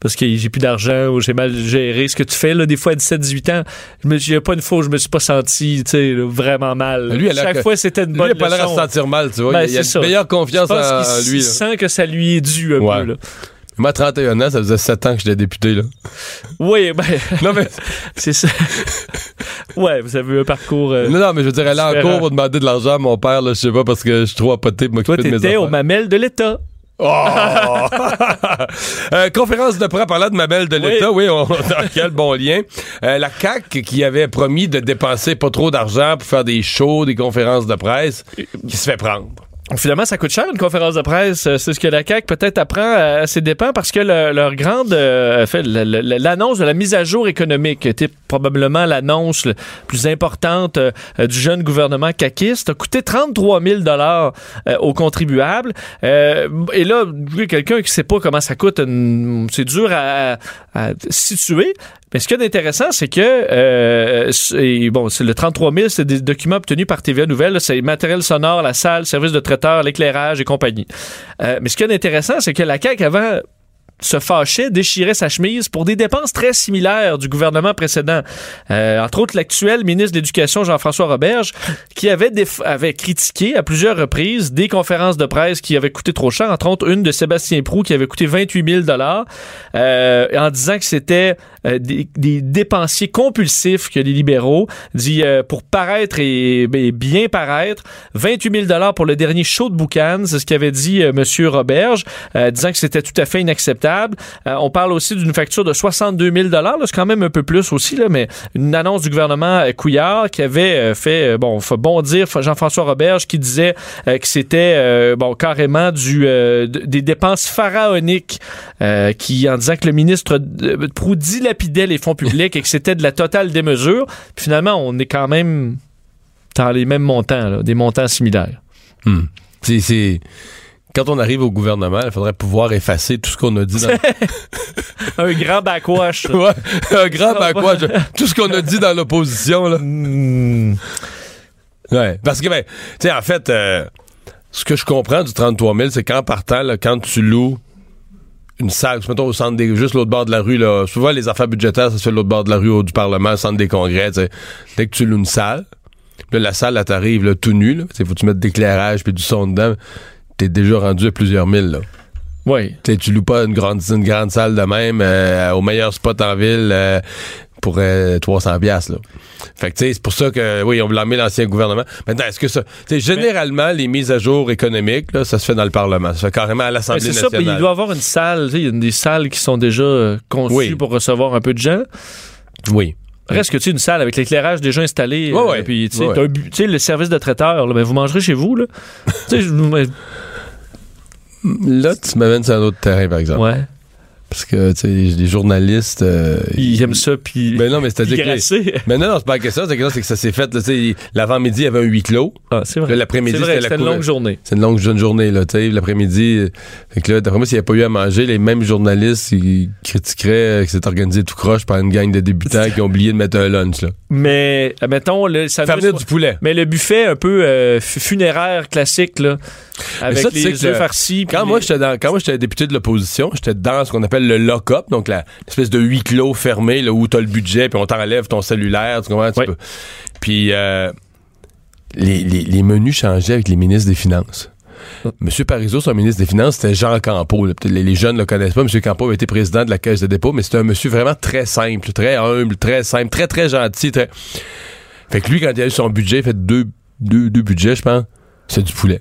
parce que j'ai plus d'argent ou j'ai mal géré ce que tu fais, là, des fois à 17-18 ans, je me, il a pas une fois où je me suis pas senti, tu sais, vraiment mal. Lui, il a chaque que- fois, c'était une Lui, bonne il a pas l'air à se sentir mal, tu vois. Ben, il a c'est ça. une meilleure confiance en, lui. là. sent que ça lui est dû un Ouais. peu, là. Moi, à 31 ans, ça faisait 7 ans que j'étais député. Là. Oui, ben, Non, mais, c'est ça. ouais, vous avez eu un parcours... euh, non, non, mais je veux dire, aller en cours pour demander de l'argent à mon père, là, je sais pas, parce que je suis trop apoté pour m'occuper de mes t'étais affaires. au mamelle de l'État. Oh! Euh, conférence de presse parlant de ma belle de l'État, oui, on, quel bon lien. Euh, la CAC qui avait promis de dépenser pas trop d'argent pour faire des shows, des conférences de presse, qui se fait prendre. Finalement, ça coûte cher une conférence de presse. Euh, C'est ce que la CAQ peut-être apprend à, ses dépens parce que le- leur grande euh, fait, l'annonce de la mise à jour économique était probablement l'annonce la plus importante euh, du jeune gouvernement caquiste a coûté 33 000 dollars euh, aux contribuables. Et là, quelqu'un qui sait pas comment ça coûte, c'est dur à, à situer. Mais ce qui est intéressant, c'est que euh, bon, c'est le 33 000, c'est des documents obtenus par TVA Nouvelle. C'est matériel sonore, la salle, service de traiteur, l'éclairage et compagnie. Euh, mais ce qui est intéressant, c'est que la CAQ avant se fâchait, déchirait sa chemise pour des dépenses très similaires du gouvernement précédent. Euh, entre autres, l'actuel ministre de l'Éducation, Jean-François Roberge, qui avait, avait critiqué à plusieurs reprises des conférences de presse qui avaient coûté trop cher, entre autres une de Sébastien Prou qui avait coûté 28 000 euh, en disant que c'était des, des dépensiers compulsifs que les libéraux dit euh, pour paraître et, et bien paraître. 28 000 pour le dernier show de Boucan c'est ce qu'avait dit euh, Monsieur Roberge euh, disant que c'était tout à fait inacceptable. Euh, on parle aussi d'une facture de 62 000 là, c'est quand même un peu plus aussi là, mais une annonce du gouvernement euh, Couillard qui avait euh, fait euh, bon faut bondir Jean-François Roberge qui disait euh, que c'était euh, bon carrément du euh, des dépenses pharaoniques euh, qui en disant que le ministre euh, Proux les fonds publics et que c'était de la totale démesure. Puis finalement, on est quand même dans les mêmes montants, là, des montants similaires. Hmm. C'est, quand on arrive au gouvernement, il faudrait pouvoir effacer tout ce qu'on a dit dans... Un grand backwash. ouais, un grand backwash. Tout ce qu'on a dit dans l'opposition, là. Hmm. Ouais, parce que, ben, tu sais, en fait, euh, ce que je comprends du 33 000, c'est qu'en partant, là, quand tu loues une salle, mettons au centre des, juste l'autre bord de la rue, là, souvent les affaires budgétaires, ça se fait l'autre bord de la rue, au, du Parlement, au centre des congrès, tu sais. Dès que tu loues une salle, là, la salle, là, t'arrives, là, tout nu, là, faut que tu mettes d'éclairage puis du son dedans, t'es déjà rendu à plusieurs mille, là. Oui. Tu loues pas une grande, une grande salle de même euh, au meilleur spot en ville euh, pour euh, 300 pièces là. Fait que c'est pour ça que oui, on blâmait l'ancien gouvernement. Maintenant, est-ce que ça généralement les mises à jour économiques là, ça se fait dans le parlement, ça se fait carrément à l'Assemblée c'est ça, nationale. puis il doit y avoir une salle, il y a des salles qui sont déjà euh, conçues Oui. pour recevoir un peu de gens. Oui. Reste que tu une salle avec l'éclairage déjà installé, Ouais, euh, ouais. puis tu sais, Ouais, le service de traiteur, là, ben, vous mangerez chez vous, là. Là, tu m'amènes sur un autre terrain par exemple. ouais. Parce que tu sais les journalistes euh, Ils aiment ça, puis Ben non, mais c'est-à-dire que. Mais non, non, c'est pas la question, c'est que, c'est que ça s'est fait, là, tu sais, l'avant-midi, il y avait un huis clos. Ah, c'est vrai. L'après-midi, C'est vrai, c'était la c'était une longue journée. C'est une longue jeune journée, là, tu sais. L'après-midi, euh, fait que là, d'après moi, s'il n'y avait pas eu à manger, les mêmes journalistes, ils critiqueraient euh, que c'est organisé tout croche par une gang de débutants qui ont oublié de mettre un lunch, là. Mais, admettons, le, ça Faire venir du poulet. Mais le buffet un peu euh, fu- funéraire classique, là, avec ça, tu sais les que farcis. Quand moi, j'étais dans, quand moi, j'étais député de l'opposition, j'étais dans ce qu'on appelle le lock-up, donc la, l'espèce de huis clos fermé, là, où t'as le budget, puis on t'enlève ton cellulaire, tu comprends? Tu Ouais. peux- Puis, euh, les, les, les menus changeaient avec les ministres des Finances. Monsieur Parizeau, son ministre des Finances, c'était Jean Campeau. Les, les jeunes ne le connaissent pas. Monsieur Campeau a été président de la Caisse de dépôt, mais c'était un monsieur vraiment très simple, très humble, très simple, très, très gentil. Très... Fait que lui, quand il a eu son budget, il a fait deux, deux, deux budgets, je pense. C'est du poulet.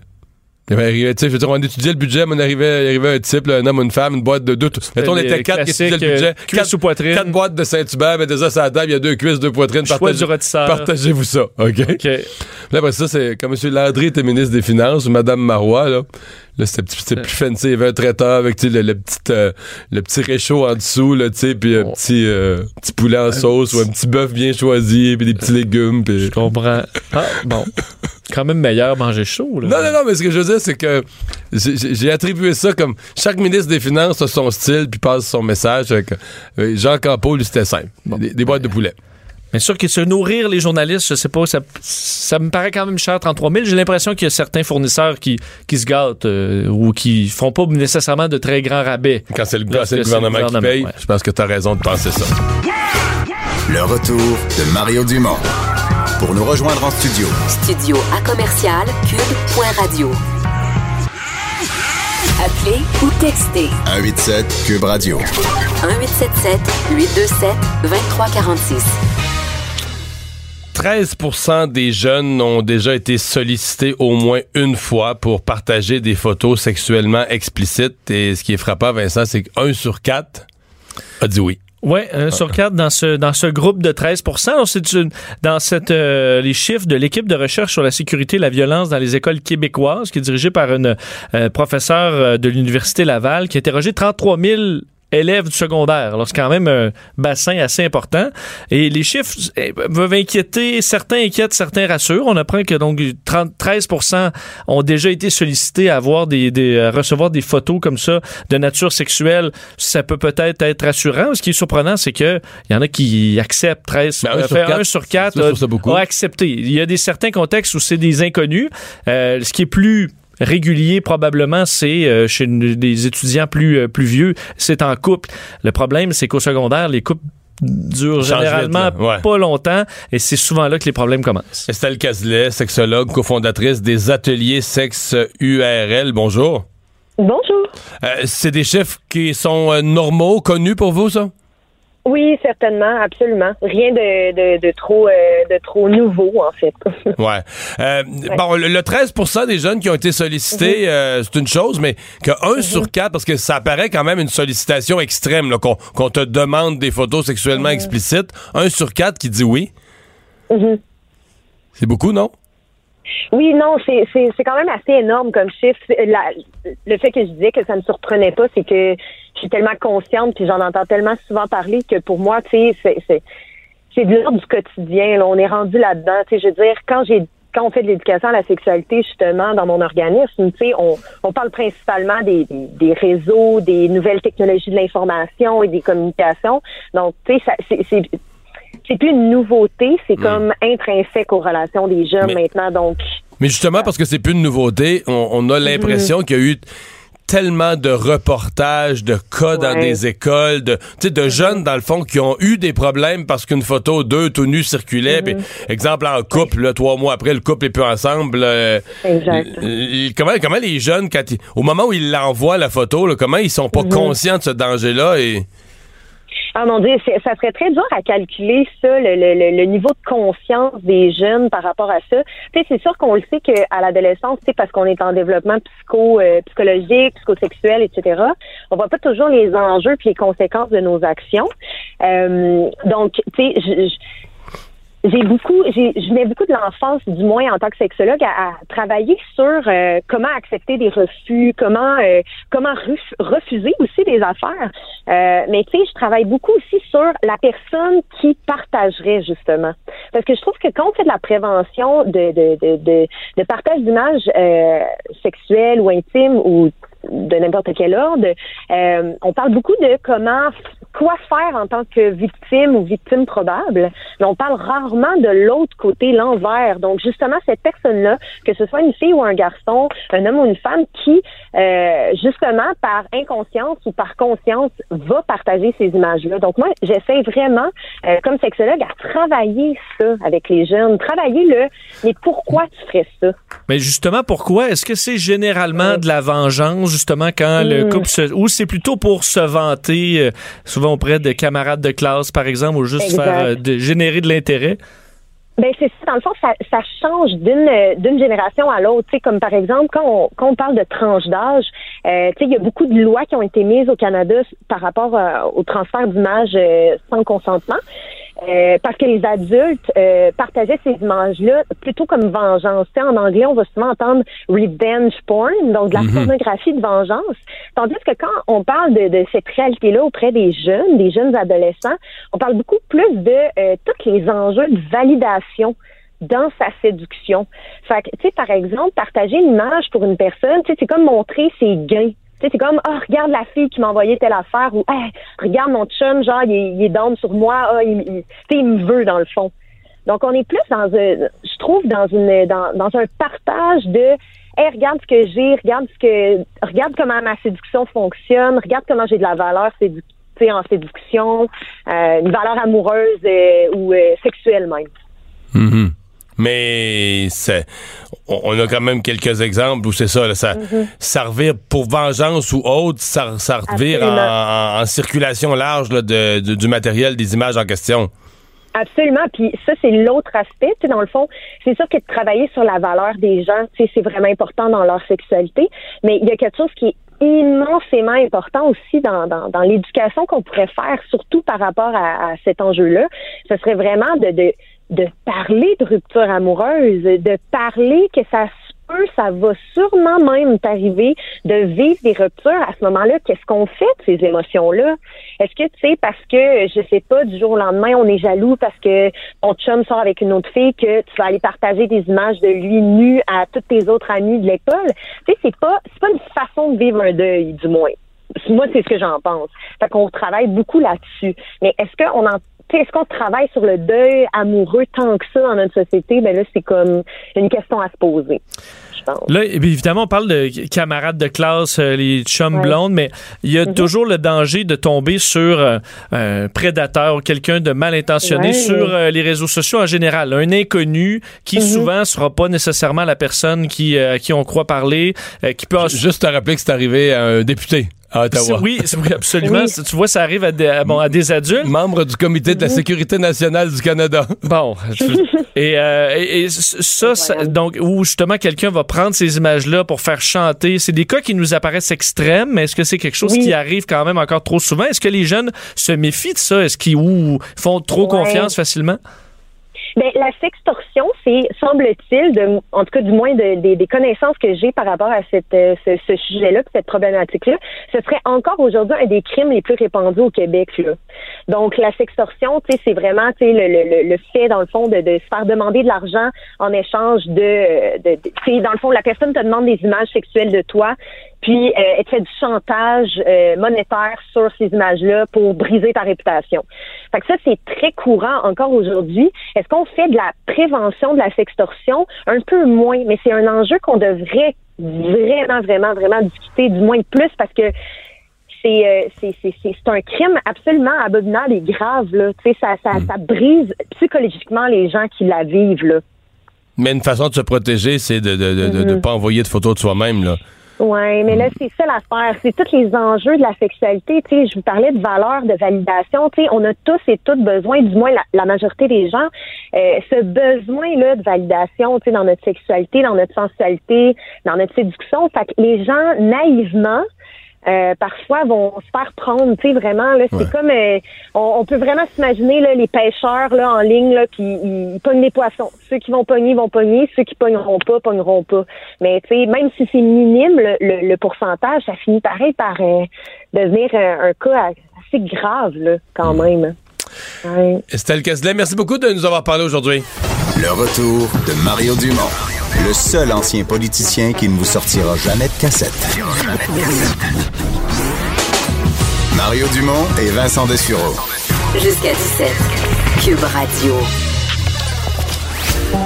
Il sais, je veux dire, on étudiait le budget, mais on arrivait, il arrivait un type, là, un homme, une femme, une boîte de deux. Mettons, on était quatre qui étudiaient le budget. euh, cuisses Quatre, ou poitrine. quatre boîtes de Saint-Hubert, mettez ça sur la table, il y a deux cuisses, deux poitrines. Partagez-. Partagez-vous ça, OK? OK. Là, après ça, c'est quand M. Landry était ministre des Finances, Mme Marois, là. Là, c'était plus fancy. Il y avait un traiteur avec, le, le petit, euh, le petit réchaud en dessous, là, tu sais, puis un Oh. petit, euh, petit poulet en sauce, ou un petit bœuf bien choisi, puis des petits légumes. Je comprends. Ah, bon. Quand même meilleur manger chaud, là. Non, non, non, mais ce que je veux dire, c'est que j'ai- attribué ça comme chaque ministre des Finances a son style puis passe son message. Fait que, euh, Jean Campeau, lui, c'était simple. Des, des boîtes de poulet. Bien sûr que se nourrir les journalistes, je sais pas, ça, ça me paraît quand même cher, 33 000. J'ai l'impression qu'il y a certains fournisseurs qui, qui se gâtent euh, ou qui font pas nécessairement de très grands rabais. Quand c'est le, le gouvernement qui paye, ouais. je pense que tu as raison de penser ça. Le retour de Mario Dumont. Pour nous rejoindre en studio, Studio à commercial cube.radio. Appelez ou textez 187 Cube Radio. 1877 827 2346. 13% des jeunes ont déjà été sollicités au moins une fois pour partager des photos sexuellement explicites. Et ce qui est frappant, Vincent, c'est qu'un sur quatre a dit oui. Oui, un sur quatre dans ce, dans ce groupe de 13% Alors, c'est dans cette, euh, les chiffres de l'équipe de recherche sur la sécurité et la violence dans les écoles québécoises, qui est dirigée par une euh, professeure euh, de l'Université Laval, qui a interrogé 33 000 élèves du secondaire. Alors, c'est quand même un bassin assez important. Et les chiffres eh, peuvent inquiéter. Certains inquiètent, certains rassurent. On apprend que donc 30, 13 ont déjà été sollicités à avoir des, des à recevoir des photos comme ça de nature sexuelle. Ça peut peut-être être rassurant. Ce qui est surprenant, c'est que il y en a qui acceptent 13. Ben, un euh, sur fait quatre, un sur quatre ça, je a, trouve ça beaucoup. a accepté. Il y a des certains contextes où c'est des inconnus. Euh, ce qui est plus régulier probablement c'est euh, chez des étudiants plus euh, plus vieux c'est en couple le problème c'est qu'au secondaire les couples vite, généralement. Ouais. pas longtemps et c'est souvent là que les problèmes commencent Estelle Cazelet, sexologue, cofondatrice des ateliers sexe URL. Bonjour. Bonjour. Euh, c'est des chiffres qui sont normaux, connus pour vous, ça? Oui, certainement, absolument. Rien de, de, de trop euh, de trop nouveau, en fait. Ouais. Euh, Bon, le, le 13 des jeunes qui ont été sollicités, euh, c'est une chose, mais que 1 sur 4, parce que ça apparaît quand même une sollicitation extrême, là, qu'on te demande des photos sexuellement explicites, 1 sur 4 qui dit oui. Mhm. C'est beaucoup, non? Oui, non, c'est quand même assez énorme comme chiffre. Le fait que je disais que ça me surprenait pas, c'est que je suis tellement consciente, puis j'en entends tellement souvent parler que pour moi, tu sais, c'est c'est de l'ordre du quotidien. On est rendu là-dedans. Tu sais, je veux dire, quand j'ai quand on fait de l'éducation à la sexualité, justement, dans mon organisme, tu sais, on, on parle principalement des, des, réseaux, des nouvelles technologies de l'information et des communications. Donc, tu sais, c'est c'est plus une nouveauté, c'est comme intrinsèque aux relations des jeunes Mais- maintenant. Donc, Mais justement, parce que c'est plus une nouveauté, on, on a l'impression qu'il y a eu tellement de reportages, de cas dans des écoles, de, de jeunes, dans le fond, qui ont eu des problèmes parce qu'une photo d'eux tout nus circulait. puis, exemple, en couple, là, trois mois après, le couple est plus ensemble. euh, Exact. comment, comment les jeunes, quand ils- au moment où ils l'envoient, la photo, là, comment ils sont pas conscients de ce danger-là et... Ah mon Dieu, ça serait très dur à calculer ça, le, le- le- niveau de conscience des jeunes par rapport à ça. Tu sais, c'est sûr qu'on le sait qu'à l'adolescence, tu parce qu'on est en développement psycho, euh, psychologique, psychosexuel, etc. On voit pas toujours les enjeux puis les conséquences de nos actions. Euh, donc, tu sais, je- j'ai beaucoup, je mets beaucoup de l'enfance, du moins en tant que sexologue, à, à travailler sur euh, comment accepter des refus, comment euh, comment ref- refuser aussi des affaires. Euh, mais tu sais, je travaille beaucoup aussi sur la personne qui partagerait justement, parce que je trouve que quand on fait de la prévention de de de de, de partage d'images euh, sexuelles ou intimes ou de n'importe quel ordre, euh, on parle beaucoup de comment quoi faire en tant que victime ou victime probable, mais on parle rarement de l'autre côté, l'envers. Donc, justement, cette personne-là, que ce soit une fille ou un garçon, un homme ou une femme, qui, euh, justement, par inconscience ou par conscience, va partager ces images-là. Donc, moi, j'essaie vraiment, euh, comme sexologue, à travailler ça avec les jeunes. Travailler le, mais pourquoi tu ferais ça? Mais justement, pourquoi? Est-ce que c'est généralement de la vengeance, justement, quand le Mm. couple se... Ou c'est plutôt pour se vanter, euh, souvent auprès de camarades de classe, par exemple, ou juste Exact. faire euh, de, générer de l'intérêt? Ben c'est ça. Dans le fond, ça, ça change d'une euh, d'une génération à l'autre. Tu sais, comme par exemple, quand on, quand on parle de tranche d'âge, euh, tu sais, il y a beaucoup de lois qui ont été mises au Canada par rapport euh, au transfert d'images euh, sans consentement. Euh, parce que les adultes euh, partageaient ces images-là plutôt comme vengeance. Tu sais, en anglais, on va souvent entendre revenge porn, donc de la pornographie de vengeance. Tandis que quand on parle de, de cette réalité-là auprès des jeunes, des jeunes adolescents, on parle beaucoup plus de euh, tous les enjeux de validation dans sa séduction. Fait que, tu sais, par exemple, partager une image pour une personne, tu sais, c'est comme montrer ses gains. C'est comme, oh, regarde la fille qui m'a envoyé telle affaire ou, hey, regarde mon chum, genre, il est, down sur moi, ah, il, il, il me veut dans le fond. Donc, on est plus dans un, je trouve, dans une, dans, dans un partage de, hey, regarde ce que j'ai, regarde ce que, regarde comment ma séduction fonctionne, regarde comment j'ai de la valeur sédu- en séduction, euh, une valeur amoureuse euh, ou euh, sexuelle même. Mhm. Mais on, a quand même quelques exemples où c'est ça, là, ça, ça revire pour vengeance ou autre, ça, ça revire en, Absolument. en- en circulation large là, de, de- du matériel, des images en question. Absolument. Puis ça, c'est l'autre aspect. Dans le fond, c'est sûr que de travailler sur la valeur des gens, c'est vraiment important dans leur sexualité. Mais il y a quelque chose qui est immensément important aussi dans, dans, dans l'éducation qu'on pourrait faire, surtout par rapport à, à cet enjeu-là. Ce serait vraiment de, de, de parler de rupture amoureuse, de parler que ça se peut, ça va sûrement même t'arriver de vivre des ruptures. À ce moment-là, qu'est-ce qu'on fait de ces émotions-là? Est-ce que, tu sais, parce que, je sais pas, du jour au lendemain, on est jaloux parce que ton chum sort avec une autre fille, que tu vas aller partager des images de lui nu à toutes tes autres amies de l'école? Tu sais, c'est pas, c'est pas une façon de vivre un deuil, du moins. Moi, c'est ce que j'en pense. Fait qu'on travaille beaucoup là-dessus. Mais est-ce qu'on en est-ce qu'on travaille sur le deuil amoureux tant que ça dans notre société? Ben là, c'est comme une question à se poser, je pense. Là, eh évidemment, on parle de camarades de classe, euh, les chums Ouais. blondes, mais il y a Mhm. toujours le danger de tomber sur euh, un prédateur ou quelqu'un de mal intentionné Ouais. sur euh, les réseaux sociaux en général. Un inconnu qui Mhm. souvent sera pas nécessairement la personne qui, euh, à qui on croit parler, euh, qui peut... Juste te rappeler que c'est arrivé à un député à Ottawa. Oui, absolument. Oui. Tu vois, ça arrive à des, à, bon, à des adultes. Membre du comité de la sécurité nationale du Canada. Bon, et, euh, et, et ça, ça- donc où justement quelqu'un va prendre ces images-là pour faire chanter. C'est des cas qui nous apparaissent extrêmes, mais est-ce que c'est quelque chose Oui. qui arrive quand même encore trop souvent? Est-ce que les jeunes se méfient de ça? Est-ce qu'ils ou font trop Ouais. confiance facilement? Ben, la sextorsion, c'est, semble-t-il, de, en tout cas du moins de- des- connaissances que j'ai par rapport à cette, euh, ce, ce sujet-là, cette problématique-là, ce serait encore aujourd'hui un des crimes les plus répandus au Québec. Là. Donc la sextorsion, c'est vraiment le, le, le- fait, dans le fond, de, de se faire demander de l'argent en échange de, de, de- dans le fond, la personne te demande des images sexuelles de toi, puis euh, elle te fait du chantage euh, monétaire sur ces images-là pour briser ta réputation. Fait que ça, c'est très courant encore aujourd'hui. Est-ce qu'on fait de la prévention de la sextorsion? Un peu moins, mais c'est un enjeu qu'on devrait vraiment, vraiment, vraiment discuter, du moins plus, parce que c'est euh, c'est c'est c'est c'est un crime absolument abominable et grave là. Tu sais, ça ça ça brise psychologiquement les gens qui la vivent là. Mais une façon de se protéger, c'est de ne de, de, de Mhm. pas envoyer de photos de soi-même. là. Ouais, mais là c'est ça l'affaire, c'est tous les enjeux de la sexualité. Tu sais, je vous parlais de valeur, de validation. Tu sais, on a tous et toutes besoin, du moins la, la majorité des gens, euh, ce besoin là de validation. Tu sais, dans notre sexualité, dans notre sensualité, dans notre séduction. Fait que les gens naïvement euh, parfois vont se faire prendre, tu sais vraiment là, c'est Ouais. comme euh, on, on peut vraiment s'imaginer là les pêcheurs là en ligne là puis ils, ils pognent des poissons. Ceux qui vont pogner vont pogner, ceux qui pogneront pas pogneront pas. Mais tu sais même si c'est minime le, le, le pourcentage, ça finit pareil par euh, devenir un, un cas assez grave là quand même. Ouais. Estelle Kessler, merci beaucoup de nous avoir parlé aujourd'hui. Le retour de Mario Dumont, le seul ancien politicien qui ne vous sortira jamais de cassette. Mario Dumont et Vincent Dessureau. Jusqu'à 17. Cube Radio.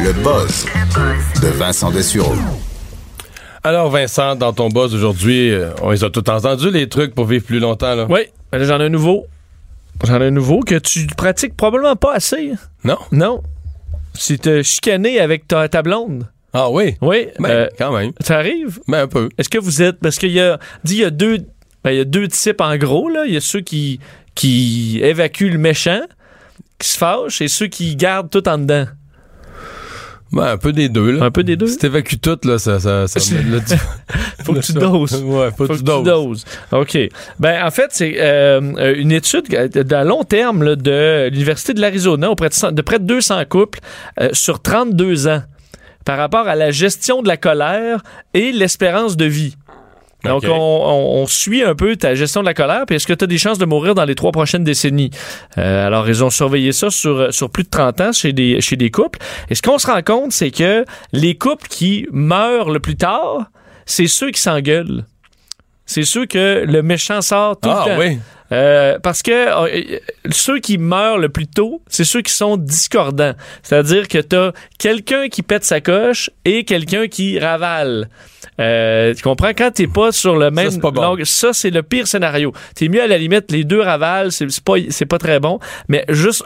Le buzz de Vincent Dessureau. Alors Vincent, dans ton buzz aujourd'hui, euh, on les a tout entendus, les trucs pour vivre plus longtemps. Là. Oui, là, j'en ai un nouveau. J'en ai un nouveau que tu pratiques probablement pas assez. Non? Non. Si te chicaner avec ta, ta blonde. Ah oui? Oui. Ben, euh, quand même. ça arrive? Ben, un peu. Est-ce que vous êtes. Parce qu'il y a. Dit, il y a deux. ben, il y a deux types en gros, là. Il y a ceux qui, qui évacuent le méchant, qui se fâchent, et ceux qui gardent tout en dedans. Ben, un peu des deux. Là. Un peu des deux? Si t'évacues tout, là, ça... ça, ça là, tu- Faut que tu doses. Ouais, faut, que tu doses. doses. OK. Ben, en fait, c'est euh, une étude à long terme là, de l'Université de l'Arizona auprès de près de 200 couples euh, sur 32 ans par rapport à la gestion de la colère et l'espérance de vie. Donc, OK. on, on- on suit un peu ta gestion de la colère, puis est-ce que tu as des chances de mourir dans les trois prochaines décennies? Euh, alors, ils ont surveillé ça sur, sur plus de 30 ans chez des, chez des couples. Et ce qu'on se rend compte, c'est que les couples qui meurent le plus tard, c'est ceux qui s'engueulent. C'est ceux que le méchant sort tout Ah le temps. oui? Euh, parce que euh, ceux qui meurent le plus tôt, c'est ceux qui sont discordants. C'est-à-dire que tu as quelqu'un qui pète sa coche et quelqu'un qui ravale. Euh, tu comprends? Quand t'es pas sur le même c'est pas bon. ça, c'est le pire scénario. T'es mieux à la limite, les deux ravalent, c'est c'est pas, c'est pas très bon, mais juste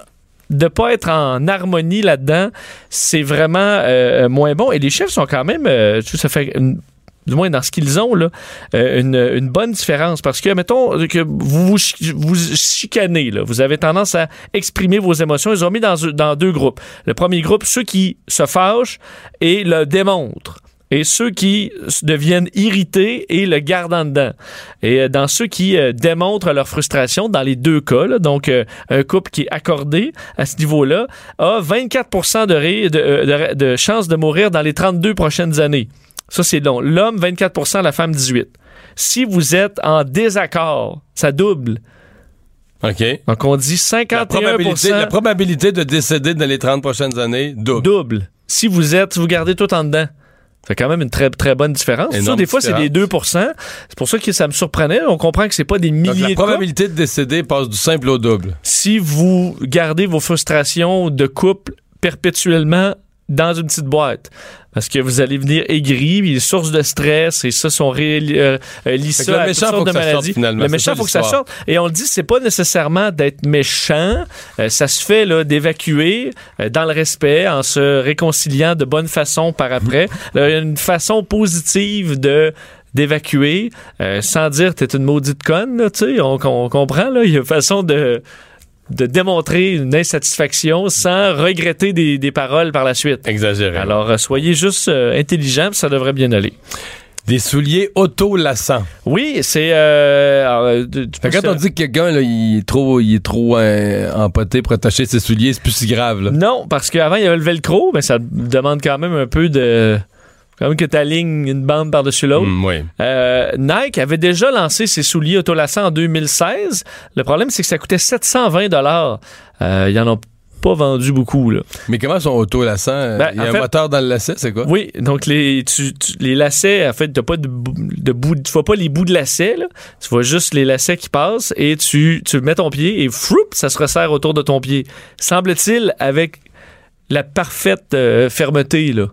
de pas être en harmonie là-dedans, c'est vraiment euh, moins bon. Et les chefs sont quand même, euh, ça fait une- du moins dans ce qu'ils ont, là, euh, une, bonne différence. Parce que, mettons, que vous vous, chi- vous chicanez, là, vous avez tendance à exprimer vos émotions. Ils ont mis dans, deux groupes. Le premier groupe, ceux qui se fâchent et le démontrent. Et ceux qui deviennent irrités et le gardent en dedans. Et euh, dans ceux qui euh, démontrent leur frustration, dans les deux cas, là, donc un couple qui est accordé à ce niveau-là, a 24 de, de, de, de chances de mourir dans les 32 prochaines années. Ça, c'est long. L'homme, 24% la femme, 18 Si vous êtes en désaccord, ça double. OK. Donc, on dit 51 La probabilité, la probabilité de décéder dans les 30 prochaines années, double. double. Si vous êtes, vous gardez tout en dedans. C'est quand même une très, très bonne différence. Ça, des fois, c'est des différence. 2% C'est pour ça que ça me surprenait. On comprend que c'est pas des Donc, milliers la de cas. probabilité de décéder passe du simple au double. Si vous gardez vos frustrations de couple perpétuellement dans une petite boîte, parce que vous allez venir aigri, puis les sources de stress, et ça sont ré, euh, euh, que ça le à toutes méchant, sortes de que ça sorte, maladies. finalement. Le méchant, faut que ça sorte. Et on le dit, c'est pas nécessairement d'être méchant. Euh, ça se fait là d'évacuer euh, dans le respect, en se réconciliant de bonne façon par après. Là, Il y a une façon positive de d'évacuer euh, sans dire t'es une maudite conne là, tu sais on, on comprend là il y a une façon de de démontrer une insatisfaction sans regretter des, des paroles par la suite. Exagéré. Alors, euh, soyez juste euh, intelligents, puis ça devrait bien aller. Des souliers auto-lassants. Oui, c'est... Euh, alors, euh, tu Fait quand on dit que quelqu'un, là, il est trop, il est trop euh, empoté pour attacher ses souliers, c'est plus si grave, là. Non, parce qu'avant, il y avait le velcro, mais ça demande quand même un peu de... Quand même que tu alignes une bande par-dessus l'autre. Mm, oui. Euh, Nike avait déjà lancé ses souliers autolassants en 2016. Le problème, c'est que ça coûtait 720 dollars. Euh, ils en ont pas vendu beaucoup, là. Mais comment sont auto-lassants? Ben, il y a un fait- moteur dans le lacet, c'est quoi? Oui, donc les, tu- tu- les lacets, en fait, t'as pas de, de bout, tu vois pas les bouts de lacets, là. Tu vois juste les lacets qui passent et tu, tu mets ton pied et froup, ça se resserre autour de ton pied. Semble-t-il avec la parfaite euh, fermeté, là.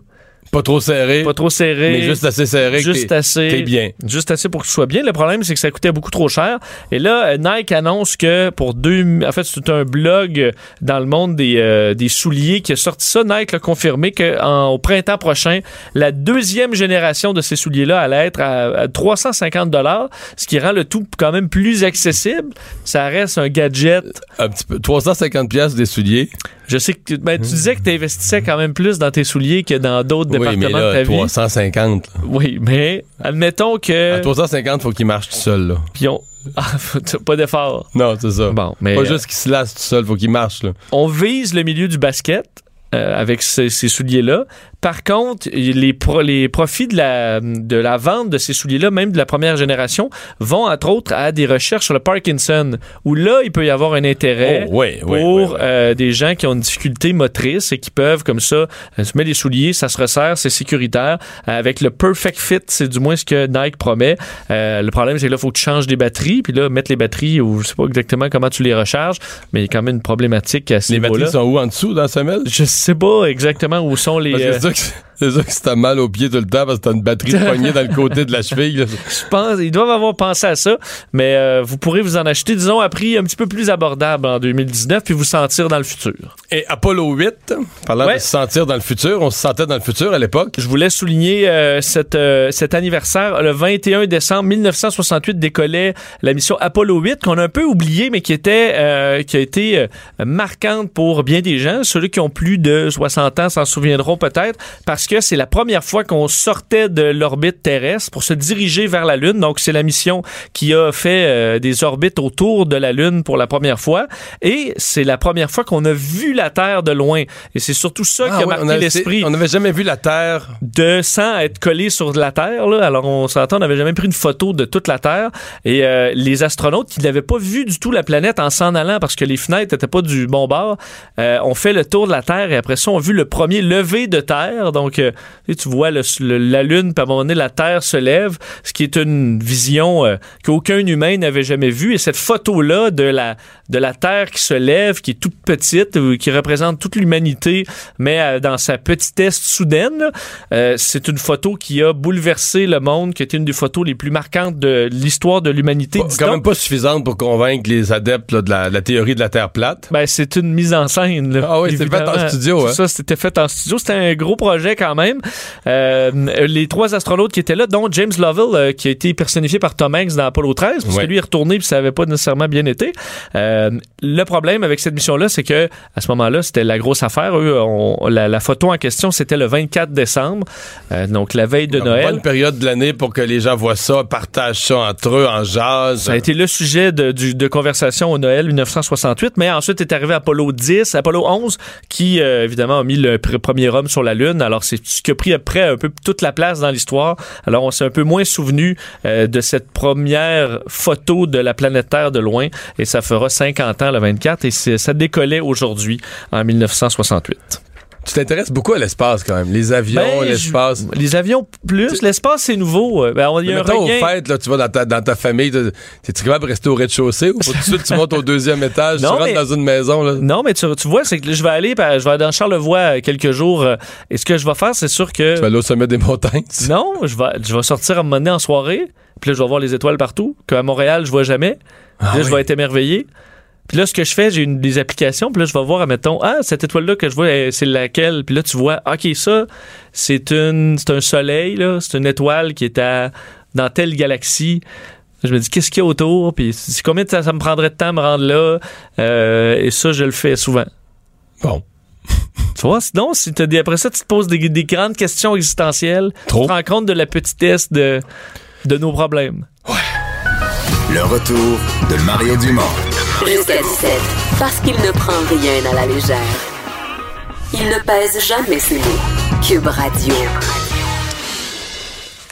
Pas trop serré, Pas trop serré. mais juste assez serré. Juste assez. T'es bien. Juste assez pour que tu sois bien. Le problème, c'est que ça coûtait beaucoup trop cher. Et là, euh, Nike annonce que pour deux. En fait, c'est un blog dans le monde des, euh, des souliers qui a sorti ça. Nike a confirmé qu'au printemps prochain, la deuxième génération de ces souliers-là allait être à, à 350 ce qui rend le tout quand même plus accessible. Ça reste un gadget. Un petit peu. 350 pièces des souliers. Je sais que ben, tu disais que tu investissais quand même plus dans tes souliers que dans d'autres Oui, départements mais de ta là, vie. 350. là. Oui, mais admettons que. À 350, faut qu'il marche tout seul, là. Puis on... Ah, pas d'effort. Non, c'est ça. Bon, mais Pas euh, juste qu'il se lasse tout seul, faut qu'il marche, là. on vise le milieu du basket euh, avec ces, ces souliers-là. Par contre, les, pro- les profits de la, de la vente de ces souliers-là, même de la première génération, vont entre autres à des recherches sur le Parkinson, où là, il peut y avoir un intérêt Oh, oui, pour oui, oui, oui. euh, des gens qui ont une difficulté motrice et qui peuvent, comme ça, euh, se mettre les souliers, ça se resserre, c'est sécuritaire. Avec le Perfect Fit, c'est du moins ce que Nike promet. Euh, le problème, c'est que là, il faut que tu changes des batteries, puis là, mettre les batteries, ou je sais pas exactement comment tu les recharges, mais il y a quand même une problématique à ce Les niveau-là. batteries sont où en dessous dans la semelle? Je sais pas exactement où sont les. Parce que euh, c'est sûr que si t'as mal au pied tout le temps parce que t'as une batterie de poignée dans le côté de la cheville. là. je pense, ils doivent avoir pensé à ça, mais euh, vous pourrez vous en acheter, disons, à prix un petit peu plus abordable en 2019, puis vous sentir dans le futur. Et Apollo 8, parlant Ouais. de se sentir dans le futur, on se sentait dans le futur à l'époque. Je voulais souligner euh, cette, euh, cet anniversaire. Le 21 décembre 1968 décollait la mission Apollo 8 qu'on a un peu oublié, mais qui était qui a été marquante pour bien des gens. Ceux qui ont plus de 60 ans s'en souviendront peut-être parce que c'est la première fois qu'on sortait de l'orbite terrestre pour se diriger vers la Lune. Donc c'est la mission qui a fait euh, des orbites autour de la Lune pour la première fois et c'est la première fois qu'on a vu la Terre de loin. Et c'est surtout ça Ah qui a marqué l'esprit On n'avait jamais vu la Terre. de sans être collé sur la Terre. Là. Alors, on s'entend, on n'avait jamais pris une photo de toute la Terre. Et euh, les astronautes qui n'avaient pas vu du tout la planète en s'en allant parce que les fenêtres n'étaient pas du bon bord, euh, ont fait le tour de la Terre et après ça, ont vu le premier lever de Terre. Donc, euh, tu vois le- le- la Lune, puis à un moment donné, la Terre se lève, ce qui est une vision euh, qu'aucun humain n'avait jamais vue. Et cette photo-là de la, de la Terre qui se lève, qui est toute petite, euh, qui représente toute l'humanité, mais euh, dans sa petitesse soudaine, c'est une photo qui a bouleversé le monde, qui est une des photos les plus marquantes de l'histoire de l'humanité. Dit-on. quand même pas suffisante pour convaincre les adeptes là, de, la, de la théorie de la Terre plate. Ben, c'est une mise en scène. Là, Ah oui, c'est fait en studio, Tout hein. Ça, c'était fait en studio. C'était un gros projet quand même. Euh, les trois astronautes qui étaient là, dont James Lovell, euh, qui a été personnifié par Tom Hanks dans Apollo 13, parce Ouais. que lui est retourné puis ça avait pas nécessairement bien été. Euh, le problème avec cette mission-là, c'est que à ce moment-là, c'était la grosse affaire. Eux, on- la, la photo en question, c'était le 24 décembre, euh, donc la veille de Une Noël. bonne période de l'année pour que les gens voient ça, partagent ça entre eux, en jazz. Ça a été le sujet de, du- de conversation au Noël 1968, mais ensuite est arrivé Apollo 10, Apollo 11, qui euh, évidemment a mis le pr- premier homme sur la Lune. Alors c'est ce qui a pris après un peu toute la place dans l'histoire. Alors on s'est un peu moins souvenu euh, de cette première photo de la planète Terre de loin, et ça fera 50 ans le 24, et c'est- ça décollait aujourd'hui en 1968. Tu t'intéresses beaucoup à l'espace quand même. Les avions, Ben, l'espace. Les avions plus, l'espace c'est nouveau. Euh, Ben, on- y Mais a un mettons, aux regain. fêtes, là, tu vas dans ta, dans ta famille, t'es- t'es-tu capable de rester au rez-de-chaussée ou tout de suite tu montes au deuxième étage, Non, tu rentres mais- dans une maison, là? Non, mais tu, tu vois, c'est que je vais aller, par- je vais dans Charlevoix euh, quelques jours. euh, et ce que je vais faire, c'est sûr que. Tu vas aller au sommet des montagnes. tu- Non, je vais, je vais sortir à un moment donné en soirée. Puis là, je vais voir les étoiles partout. Qu'à Montréal, je vois jamais. Puis là, je vais être émerveillé. Puis là, ce que je fais, j'ai une, des applications. Puis là, je vais voir, admettons, ah, cette étoile-là que je vois, c'est laquelle? Puis là, tu vois, OK, ça, c'est une, c'est un soleil, là. C'est une étoile qui est à, dans telle galaxie. Je me dis, qu'est-ce qu'il y a autour? Puis c'est combien de temps ça me prendrait de temps à me rendre là? Euh, et ça, je le fais souvent. Bon. Tu vois, sinon, si t'as des, après ça, tu te poses des, des grandes questions existentielles. Trop. Tu te rends compte de la petitesse de, de nos problèmes. Le retour de Mario Dumont. Jusqu'à 17. Parce qu'il ne prend rien à la légère. Il ne pèse jamais ses mots. Cube Radio.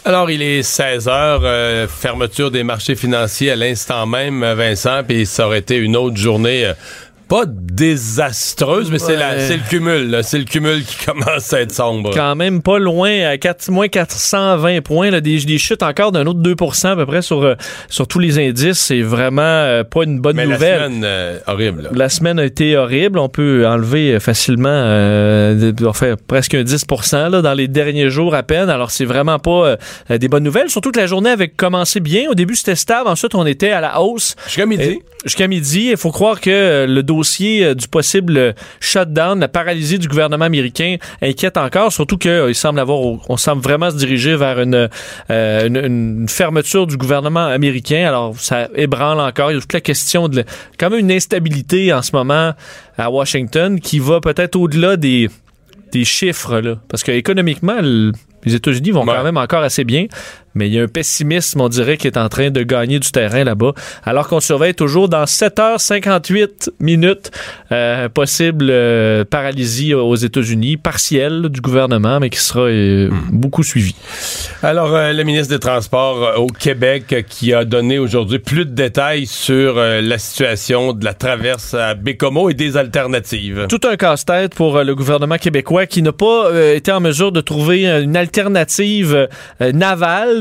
Alors, il est 16 heures, euh, fermeture des marchés financiers à l'instant même, Vincent, puis ça aurait été une autre journée. euh, pas désastreuse, mais c'est Ouais. le cumul. C'est le cumul qui commence à être sombre. Quand même pas loin, à 4, moins 420 points, là, des, des chutes encore d'un autre 2% à peu près sur, euh, sur tous les indices. C'est vraiment euh, pas une bonne mais la nouvelle. semaine, euh, horrible. là. La semaine a été horrible. On peut enlever facilement euh, enfin, presque un 10 là, dans les derniers jours à peine. Alors, c'est vraiment pas des bonnes nouvelles. Surtout que la journée avait commencé bien. Au début, c'était stable. Ensuite, on était à la hausse. Jusqu'à midi. Jusqu'à midi, il faut croire que le dossier euh, du possible euh, shutdown, la paralysie du gouvernement américain inquiète encore, surtout qu'il semble avoir, on semble vraiment se diriger vers une, euh, une, une fermeture du gouvernement américain. Alors, ça ébranle encore. Il y a toute la question de quand même une instabilité en ce moment à Washington qui va peut-être au-delà des des chiffres là, parce que économiquement le- les États-Unis vont Ouais. quand même encore assez bien, mais il y a un pessimisme, on dirait, qui est en train de gagner du terrain là-bas. Alors qu'on surveille toujours dans 7h58 minutes euh, possible euh, paralysie aux États-Unis, partielle du gouvernement, mais qui sera euh, beaucoup suivie. Alors, euh, le ministre des Transports au Québec qui a donné aujourd'hui plus de détails sur la situation de la traverse à Bécomo et des alternatives. Tout un casse-tête pour le gouvernement québécois qui n'a pas été en mesure de trouver une alternative euh,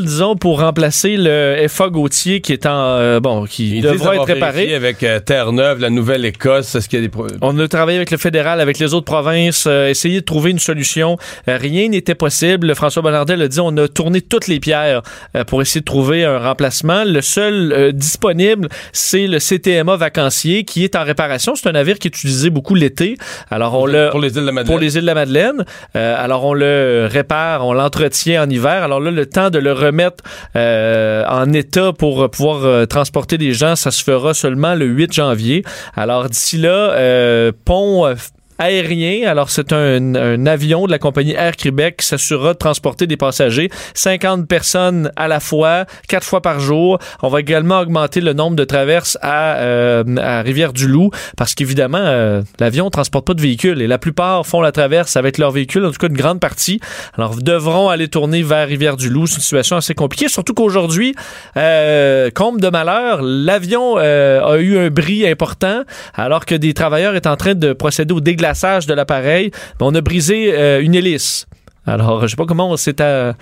disons, pour remplacer le FA Gauthier qui est en euh, bon, qui Ils devra être réparé. avec euh, Terre-Neuve, la Nouvelle-Écosse. Est-ce qu'il y a des pro- On a travaillé avec le fédéral, avec les autres provinces, euh, essayé de trouver une solution. Euh, rien n'était possible. François Bonnardel a dit on a tourné toutes les pierres pour essayer de trouver un remplacement. Le seul disponible, c'est le CTMA vacancier qui est en réparation. C'est un navire qui est utilisé beaucoup l'été. Alors on l'a pour les îles de la Madeleine? pour les îles de la Madeleine. Alors, on le répare, on l'entretient en hiver. Alors là, le temps de le remettre euh, en état pour euh, pouvoir euh, transporter des gens, ça se fera seulement le 8 janvier. Alors, d'ici là, euh, pont... aérien. Alors, c'est un, un avion de la compagnie Air Québec qui s'assurera de transporter des passagers, 50 personnes à la fois, quatre fois par jour. On va également augmenter le nombre de traverses à, euh, à Rivière-du-Loup parce qu'évidemment, euh, l'avion ne transporte pas de véhicules et la plupart font la traverse avec leur véhicule, en tout cas une grande partie. Alors, devront aller tourner vers Rivière-du-Loup. C'est une situation assez compliquée, surtout qu'aujourd'hui, euh, comble de malheur, l'avion euh, a eu un bris important alors que des travailleurs étaient en train de procéder au déglaçage de l'appareil. Ben, on a brisé euh, une hélice. Alors, je sais pas comment on s'est euh,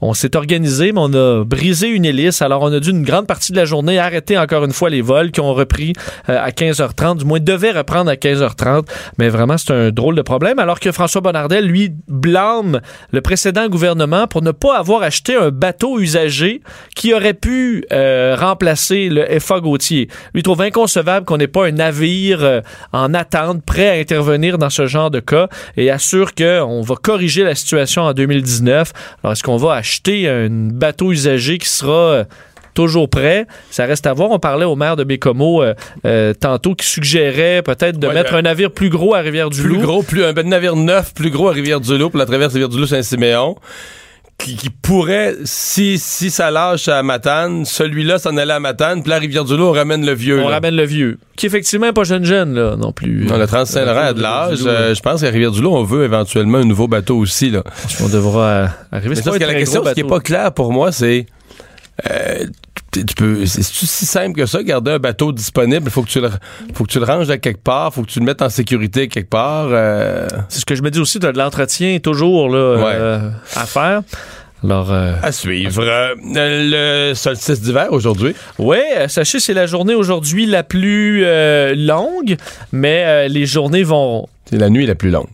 on s'est organisé, mais on a brisé une hélice. Alors, on a dû une grande partie de la journée arrêter encore une fois les vols qui ont repris euh, à 15h30, du moins devaient reprendre à 15h30. Mais vraiment, c'est un drôle de problème. Alors que François Bonnardel, lui, blâme le précédent gouvernement pour ne pas avoir acheté un bateau usagé qui aurait pu euh, remplacer le FA Gauthier. Lui trouve inconcevable qu'on n'ait pas un navire euh, en attente, prêt à intervenir dans ce genre de cas et assure qu'on va corriger la situation en 2019. Alors, est-ce qu'on va acheter un bateau usagé qui sera euh, toujours prêt. Ça reste à voir. On parlait au maire de Bécomo euh, euh, tantôt qui suggérait peut-être de Ouais, mettre un navire plus gros à Rivière-du-Loup. plus gros, plus un ben, navire neuf, plus gros à Rivière-du-Loup pour la traverse Rivière-du-Loup-Saint-Siméon. Qui, qui pourrait, si, si ça lâche à Matane, celui-là s'en allait à Matane, puis la Rivière-du-Loup, on ramène le vieux. On là. ramène le vieux, qui effectivement n'est pas jeune jeune là non plus. Non, le Trans-Saint-Laurent a de l'âge. Euh, je pense qu'à Rivière-du-Loup, on veut éventuellement un nouveau bateau aussi. Là. on devra euh, arriver. Mais C'est ça, pas ce que la question, ce qui n'est pas clair pour moi, c'est. euh, tu peux, c'est si simple que ça, garder un bateau disponible? Il faut que tu le, faut que tu le ranges à quelque part, faut que tu le mettes en sécurité quelque part. euh, C'est ce que je me dis aussi, tu as de l'entretien toujours là, euh, à faire. Alors, euh, à suivre. Euh, le solstice d'hiver aujourd'hui. euh, sachez, c'est la journée aujourd'hui la plus euh, longue, mais les journées vont C'est la nuit la plus longue.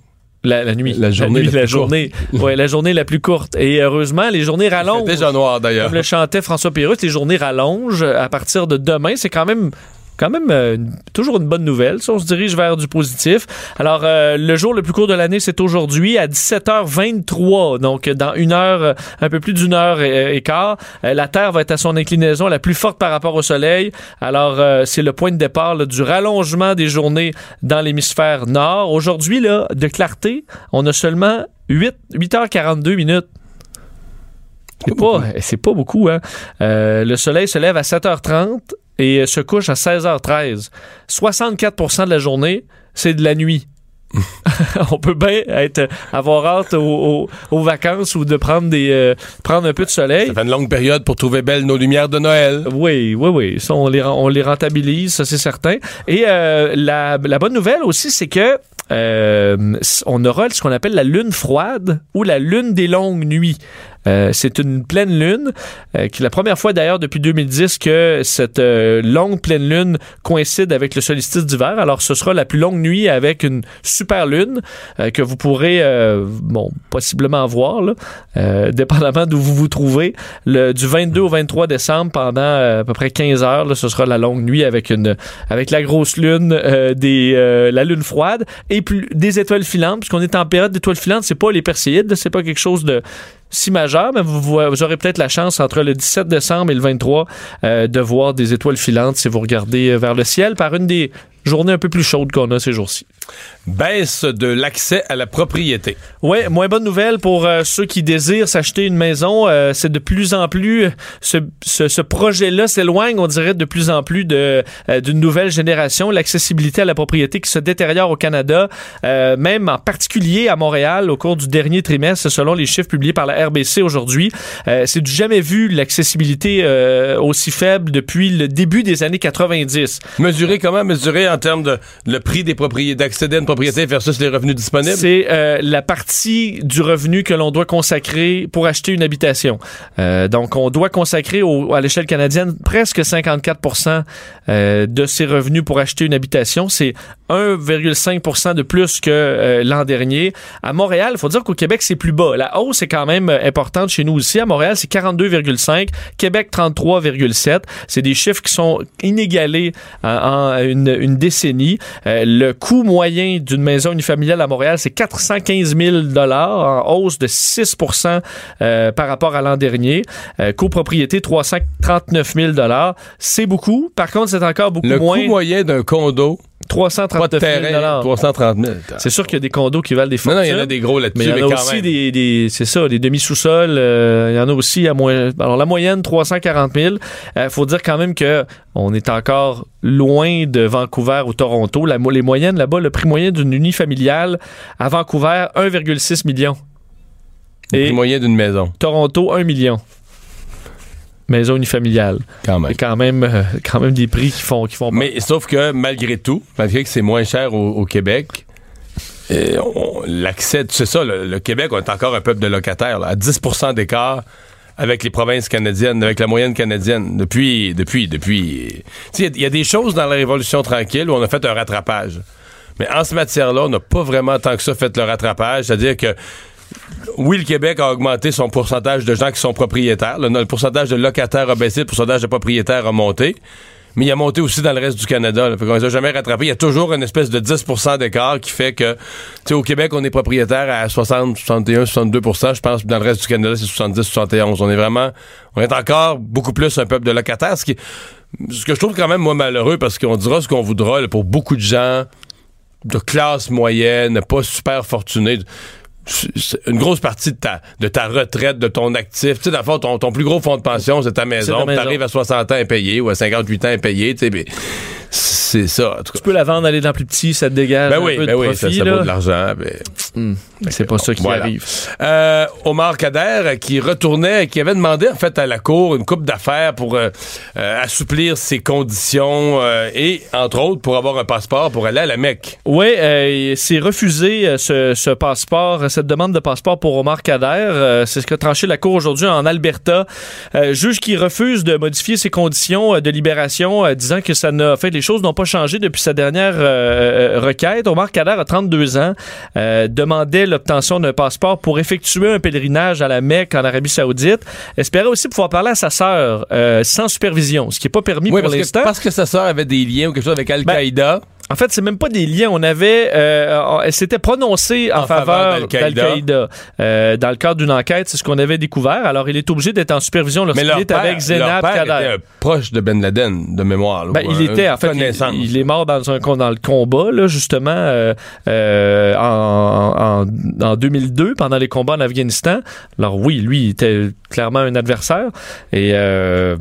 La, la nuit. La journée nuit, la la, plus journée. ouais, la journée la plus courte. Et heureusement, les journées rallongent. déjà noir d'ailleurs. Comme le chantait François Pérus, les journées rallongent à partir de demain. C'est quand même quand même euh, toujours une bonne nouvelle. Si on se dirige vers du positif. Alors, euh, le jour le plus court de l'année, c'est aujourd'hui à 17h23. Donc, dans une heure, euh, un peu plus d'une heure et, et quart, euh, la Terre va être à son inclinaison la plus forte par rapport au Soleil. Alors, euh, c'est le point de départ là, du rallongement des journées dans l'hémisphère nord. Aujourd'hui, là, de clarté, on a seulement 8, 8h42 minutes. C'est pas, pas beaucoup, hein. Euh, le soleil se lève à 7h30 et se couche à 16h13. 64% de la journée, c'est de la nuit. on peut bien être, avoir hâte aux, aux- aux vacances ou de prendre, des, euh, prendre un peu de soleil. Ça fait une longue période pour trouver belles nos lumières de Noël. Oui, oui, oui. Ça, on les, on les rentabilise, ça c'est certain. Et euh, la, la bonne nouvelle aussi, c'est que euh, on aura ce qu'on appelle la lune froide ou la lune des longues nuits. Euh, c'est une pleine lune, euh, qui est la première fois d'ailleurs depuis 2010 que cette euh, longue pleine lune coïncide avec le solstice d'hiver. Alors ce sera la plus longue nuit avec une super lune euh, que vous pourrez, euh, bon, possiblement voir, là, dépendamment d'où vous vous trouvez. Le, du 22 au 23 décembre, pendant à peu près 15 heures, là, ce sera la longue nuit avec une avec la grosse lune, des la lune froide et plus des étoiles filantes, puisqu'on est en période d'étoiles filantes, c'est pas les perséides, c'est pas quelque chose de si majeur, mais vous, aurez peut-être la chance entre le 17 décembre et le 23 euh, de voir des étoiles filantes si vous regardez euh, vers le ciel par une des journées un peu plus chaudes qu'on a ces jours-ci. Baisse de l'accès à la propriété. Ouais, moins bonne nouvelle pour euh, ceux qui désirent s'acheter une maison. Euh, c'est de plus en plus ce, ce, ce projet-là s'éloigne, on dirait de plus en plus de euh, d'une nouvelle génération. L'accessibilité à la propriété qui se détériore au Canada, même en particulier à Montréal au cours du dernier trimestre, selon les chiffres publiés par la RBC aujourd'hui. C'est du jamais vu l'accessibilité aussi faible depuis le début des années 90. Mesurer comment? Mesurer en termes de le prix des propriétés, propriété versus les revenus disponibles? C'est euh, la partie du revenu que l'on doit consacrer pour acheter une habitation. Euh, donc, on doit consacrer au- à l'échelle canadienne presque 54% euh, de ses revenus pour acheter une habitation. C'est 1,5 de plus que euh, l'an dernier. À Montréal, il faut dire qu'au Québec, c'est plus bas. La hausse est quand même importante chez nous aussi. À Montréal, c'est 42,5. Québec, 33,7. C'est des chiffres qui sont inégalés en, en une, une décennie. Le coût moyen d'une maison unifamiliale à Montréal, c'est 415 000 en hausse de 6% euh, par rapport à l'an dernier. Euh, copropriété, 339 000 C'est beaucoup. Par contre, c'est encore beaucoup Le moins. coût moyen d'un condo, pas de 339 000 terrain, 330 000. C'est sûr qu'il y a des condos qui valent des fortunes. non, il y en a des gros Mais là-dessus, il y mais, en a aussi même. des, des- c'est ça, des demi-sous-sols. euh, il y en a aussi à moins. Alors la moyenne 340 000. Il faut dire quand même que on est encore loin de Vancouver ou Toronto. La, les moyennes là-bas, le prix moyen d'une unifamiliale à Vancouver 1,6 million. Le prix moyen d'une maison, Toronto 1 million. Maison unifamiliale. quand même. Quand même, euh, quand même des prix qui font, qui font. Mais sauf que malgré tout, malgré que c'est moins cher au, au Québec, euh, l'accès, c'est ça, le, le Québec, on est encore un peuple de locataires, là, à 10% d'écart avec les provinces canadiennes, avec la moyenne canadienne, depuis, depuis, depuis. Il y y, a des choses dans la Révolution tranquille où on a fait un rattrapage. Mais en ce matière-là, on n'a pas vraiment tant que ça fait le rattrapage, c'est-à-dire que oui, le Québec a augmenté son pourcentage de gens qui sont propriétaires. Le, pourcentage de locataires a baissé, le pourcentage de propriétaires a monté. Mais il a monté aussi dans le reste du Canada. Là. Fait qu'on les a jamais rattrapés. Il y a toujours une espèce de 10% d'écart qui fait que, au Québec, on est propriétaire à 60, 61, 62% Je pense que dans le reste du Canada, c'est 70, 71. On est vraiment, on est encore beaucoup plus un peuple de locataires. Ce, qui, ce que je trouve quand même, moi, malheureux, parce qu'on dira ce qu'on voudra pour beaucoup de gens de classe moyenne, pas super fortunés une grosse partie de ta, de ta retraite, de ton actif. Tu sais, dans le fond, ton, ton plus gros fonds de pension, c'est ta maison. Tu arrives à 60 ans impayé ou à 58 ans impayé. Tu sais, mais c'est ça. En tout cas. Tu peux la vendre, aller dans plus petit, ça te dégage Ben un oui, peu ben de oui, profit. ça, ça vaut de l'argent. ben. Hum, c'est pas ça qui Voilà. arrive. Euh, Omar Kader qui retournait, qui avait demandé en fait à la cour une coupe d'affaires pour euh, euh, assouplir ses conditions et entre autres pour avoir un passeport pour aller à la Mecque. Oui, c'est refusé ce, ce passeport, cette demande de passeport pour Omar Kader. C'est ce qu'a tranché la Cour aujourd'hui en Alberta. Juge qui refuse de modifier ses conditions de libération, disant que ça n'a en fait les choses n'ont pas changé depuis sa dernière requête. Omar Kader a 32 ans, demandait l'obtention d'un passeport pour effectuer un pèlerinage à la Mecque en Arabie Saoudite. Espérait aussi pouvoir parler à sa sœur euh, sans supervision, ce qui n'est pas permis Oui, pour l'instant. parce que sa sœur avait des liens ou quelque chose avec Al-Qaïda. En fait, c'est même pas des liens. On avait, euh, elle s'était prononcée en, En faveur faveur d'Al-Qaïda. euh, dans le cadre d'une enquête. C'est ce qu'on avait découvert. Alors, il est obligé d'être en supervision lorsqu'il est père, avec Zénab Kader. était proche de Ben Laden, de mémoire. là, Ben, il était, en fait, il, il est mort dans, un, dans le combat, là, justement, euh, euh, en, en, en 2002, pendant les combats en Afghanistan. Alors oui, lui, il était clairement un adversaire. Et euh,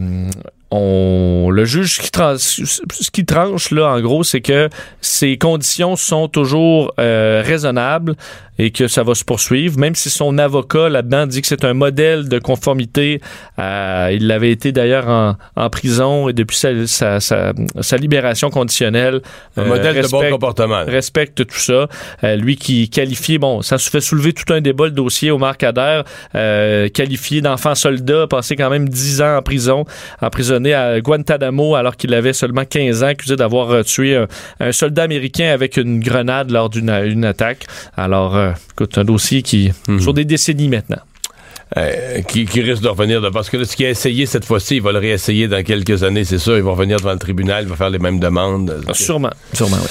on, le juge, ce qui, tranche, là, en gros, c'est que ces conditions sont toujours euh, raisonnables et que ça va se poursuivre, même si son avocat là-dedans dit que c'est un modèle de conformité. Euh, il l'avait été d'ailleurs en, en prison et depuis sa, sa, sa, sa libération conditionnelle. Un euh, modèle de bon comportement. respecte tout ça. Euh, lui qui qualifie, bon, ça se fait soulever tout un débat le dossier au Marcader, euh, qualifié d'enfant soldat, passé quand même 10 ans en prison, emprisonné à Guantanamo alors qu'il avait seulement 15 ans, accusé d'avoir tué un, un soldat américain avec une grenade lors d'une une attaque. Alors, euh, écoute, un dossier qui, Mhm. sur des décennies maintenant. Euh, qui, qui risque de revenir de parce que là, ce qu'il a essayé cette fois-ci, il va le réessayer dans quelques années, c'est sûr. Il va revenir devant le tribunal, il va faire les mêmes demandes. Sûrement, sûrement, oui.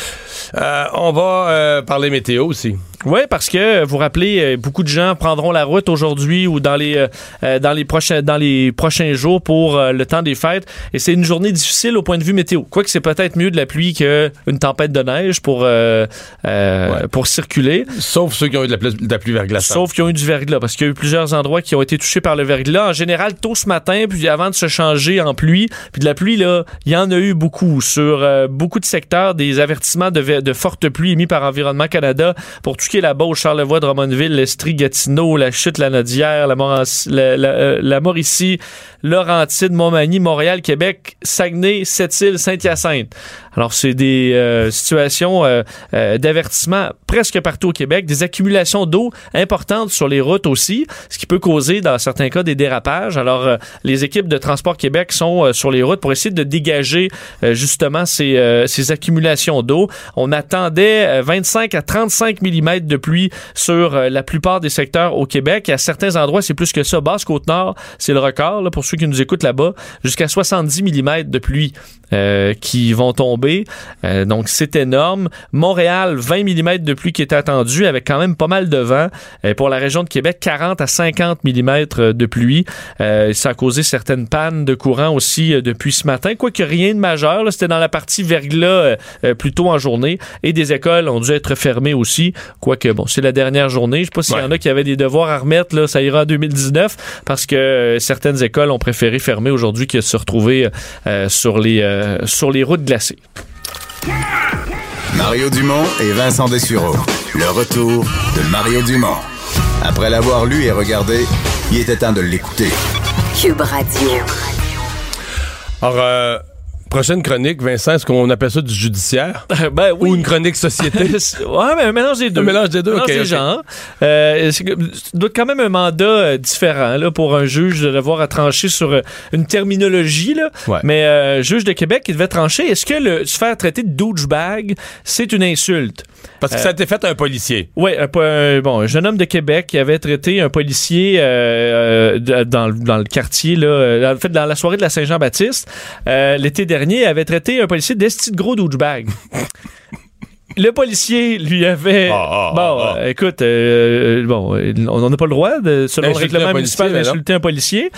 Euh, on va euh, parler météo aussi. Oui, parce que vous rappelez, euh, beaucoup de gens prendront la route aujourd'hui ou dans les euh, euh, dans les prochains dans les prochains jours pour euh, le temps des fêtes. Et c'est une journée difficile au point de vue météo. Quoique c'est peut-être mieux de la pluie qu'une tempête de neige pour euh, euh, Ouais. pour circuler. Sauf ceux qui ont eu de la, pla- de la pluie verglaçante. Sauf qu'ils ont eu du verglas, parce qu'il y a eu plusieurs endroits qui ont été touchés par le verglas. En général, tôt ce matin, puis avant de se changer en pluie. Puis de la pluie, là, il y en a eu beaucoup. Sur euh, beaucoup de secteurs, des avertissements de, de forte pluie émis par Environnement Canada pour tout ce qui est la Beauce, Charlevoix, Drummondville, l'Estrie, Gatineau, la Chute, la Nodière, la, Moranci- la, la, euh, la Laurentide, Montmagny, Montréal, Québec, Saguenay, Sept-Îles, Saint-Hyacinthe. Alors, c'est des euh, situations euh, euh, d'avertissement presque partout au Québec, des accumulations d'eau importantes sur les routes aussi, ce qui peut causer, dans certains cas, des dérapages. Alors, euh, les équipes de Transport Québec sont euh, sur les routes pour essayer de dégager euh, justement ces, ces accumulations d'eau. On attendait euh, 25 à 35 mm de pluie sur la plupart des secteurs au Québec. À certains endroits, c'est plus que ça. Basse-Côte-Nord, c'est le record, là, pour ceux qui nous écoutent là-bas, jusqu'à 70 mm de pluie euh, qui vont tomber. Euh, donc, c'est énorme. Montréal, 20 mm de pluie qui est attendu avec quand même pas mal de vent. Euh, pour la région de Québec, 40 à 50 mm de pluie. Euh, ça a causé certaines pannes de courant aussi euh, depuis ce matin. Quoique rien de majeur. C'était dans la partie verglas euh, euh, plus tôt en journée. Et des écoles ont dû être fermées aussi. Quoique, bon, c'est la dernière journée. Je sais pas s'il y en a qui avaient des devoirs à remettre. Là, ça ira en 2019 parce que euh, certaines écoles ont préféré fermer aujourd'hui que de se retrouver euh, sur, les, euh, sur les routes glacées. Mario Dumont et Vincent Dessureau. Le retour de Mario Dumont. Après l'avoir lu et regardé, il était temps de l'écouter. Cube Radio. Alors, euh, prochaine chronique, Vincent, est-ce qu'on appelle ça du judiciaire? ben oui. Ou une chronique société? ouais, mais un mélange des deux. Un mélange des deux, Mélange ok, des genres. Euh, doit quand même un mandat euh, différent là, pour un juge de devoir à trancher sur euh, une terminologie. Là. Ouais. Mais euh, juge de Québec, il devait trancher. Est-ce que le, se faire traiter de douchebag, c'est une insulte? Parce que ça a été fait à un policier. Oui, un, un- bon, un jeune homme de Québec qui avait traité un policier euh, dans, le- dans le quartier, là, en fait, dans la soirée de la Saint-Jean-Baptiste, l'été dernier, avait traité un policier d'esti de gros douchebag. Le policier lui avait. Ah, ah, bon, ah, ah. euh, écoute, euh, bon, on n'a pas le droit, de, selon le règlement un municipal, d'insulter un policier.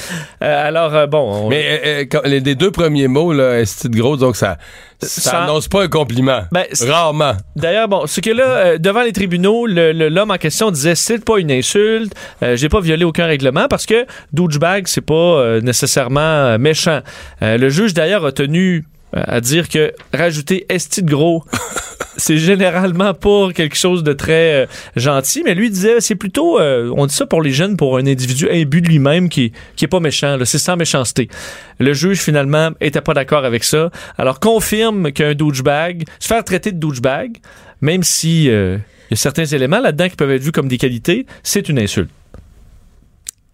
Euh, alors, euh, bon. on- Mais euh, quand- les, les deux premiers mots, là, est de gros, donc ça, ça, Ça- annonce pas un compliment. Ben, Rarement. D'ailleurs, bon, ce que là, euh, devant les tribunaux, le- le- l'homme en question disait c'est pas une insulte, euh, j'ai pas violé aucun règlement parce que douchebag, c'est pas euh, nécessairement méchant. Euh, le juge d'ailleurs a tenu à dire que rajouter esti de gros, c'est généralement pas quelque chose de très euh, gentil, mais lui disait c'est plutôt, euh, on dit ça pour les jeunes, pour un individu imbu de lui-même qui, qui est pas méchant, c'est sans méchanceté. Le juge finalement était pas d'accord avec ça, alors confirme qu'un douchebag, se faire traiter de douchebag, même si euh, y a certains éléments là-dedans qui peuvent être vus comme des qualités, c'est une insulte.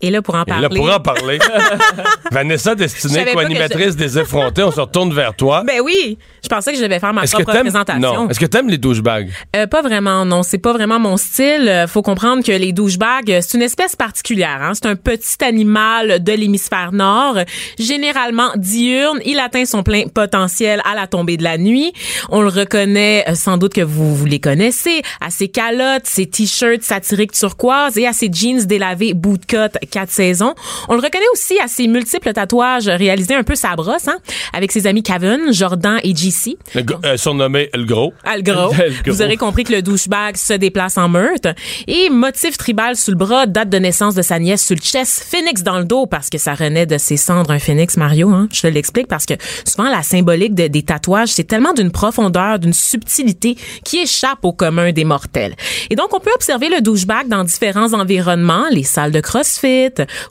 Et là, pour en Et parler. là, pour en parler, Vanessa Destinée, co-animatrice des effrontés, on se retourne vers toi. Ben oui, je pensais que je devais faire ma propre présentation. non Est-ce que t'aimes les douchebags? Euh, pas vraiment, non. C'est pas vraiment mon style. Euh, faut comprendre que les douchebags, euh, c'est une espèce particulière. Hein? C'est un petit animal de l'hémisphère nord, généralement diurne. Il atteint son plein potentiel à la tombée de la nuit. On le reconnaît euh, sans doute que vous, vous les connaissez à ses calottes, ses t-shirts satiriques turquoise et à ses jeans délavés bootcut quatre saisons. On le reconnaît aussi à ses multiples tatouages réalisés un peu sa brosse, hein, avec ses amis Kevin, Jordan et JC. Euh, surnommé Le Gros. Le gros. Vous aurez compris que le douchebag se déplace en meute. Et motif tribal sous le bras, date de naissance de sa nièce sur le chest, phénix dans le dos, parce que ça renaît de ses cendres un phénix, Mario. Hein? Je te l'explique parce que souvent, la symbolique de- des tatouages, c'est tellement d'une profondeur, d'une subtilité qui échappe au commun des mortels. Et donc, on peut observer le douchebag dans différents environnements, les salles de CrossFit,